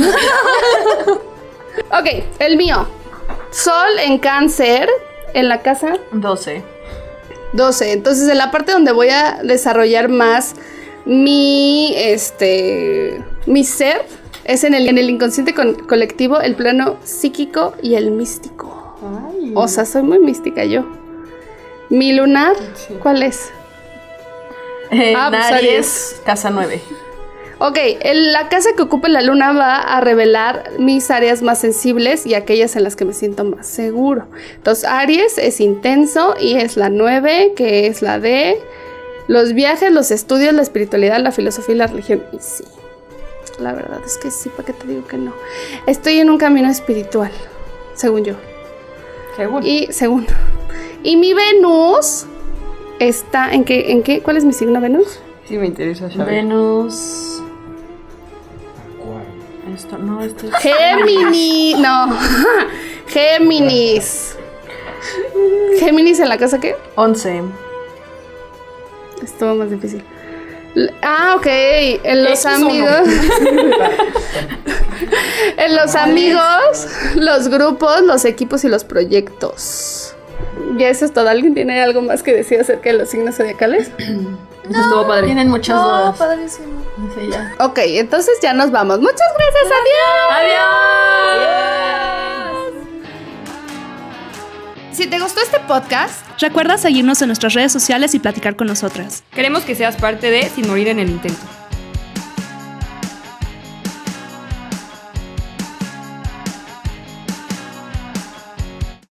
Ok, el mío. Sol en cáncer, en la casa 12. 12. Entonces, en la parte donde voy a desarrollar más mi, este, mi ser, es en el, en el inconsciente con- colectivo, el plano psíquico y el místico. O sea, soy muy mística yo. Mi lunar, ¿cuál es? En Ah, pues, Aries. casa 9. Ok, el- la casa que ocupe la luna va a revelar mis áreas más sensibles y aquellas en las que me siento más seguro. Entonces, Aries es intenso y es la 9, que es la de los viajes, los estudios, la espiritualidad, la filosofía y la religión. Y sí, la verdad es que sí, ¿para qué te digo que no? Estoy en un camino espiritual, según yo. Seguro. Y según. Y mi Venus está en qué, en qué, ¿cuál es mi signo Venus? Sí me interesa saber. Venus. Esto, no, esto es. Géminis, no. Géminis. Géminis en la casa qué? 11. Estuvo más difícil. Ah, ok. En los amigos. en los amigos, los grupos, los equipos y los proyectos. Ya eso es todo. ¿Alguien tiene algo más que decir acerca de los signos zodiacales? Estuvo padre. Tienen muchas No, dudas. padrísimo. Sí, ya. Ok, entonces ya nos vamos. Muchas gracias, adiós. ¡Adiós! Si te gustó este podcast, Recuerda seguirnos en nuestras redes sociales y platicar con nosotras. Queremos que seas parte de Sin Morir en el Intento.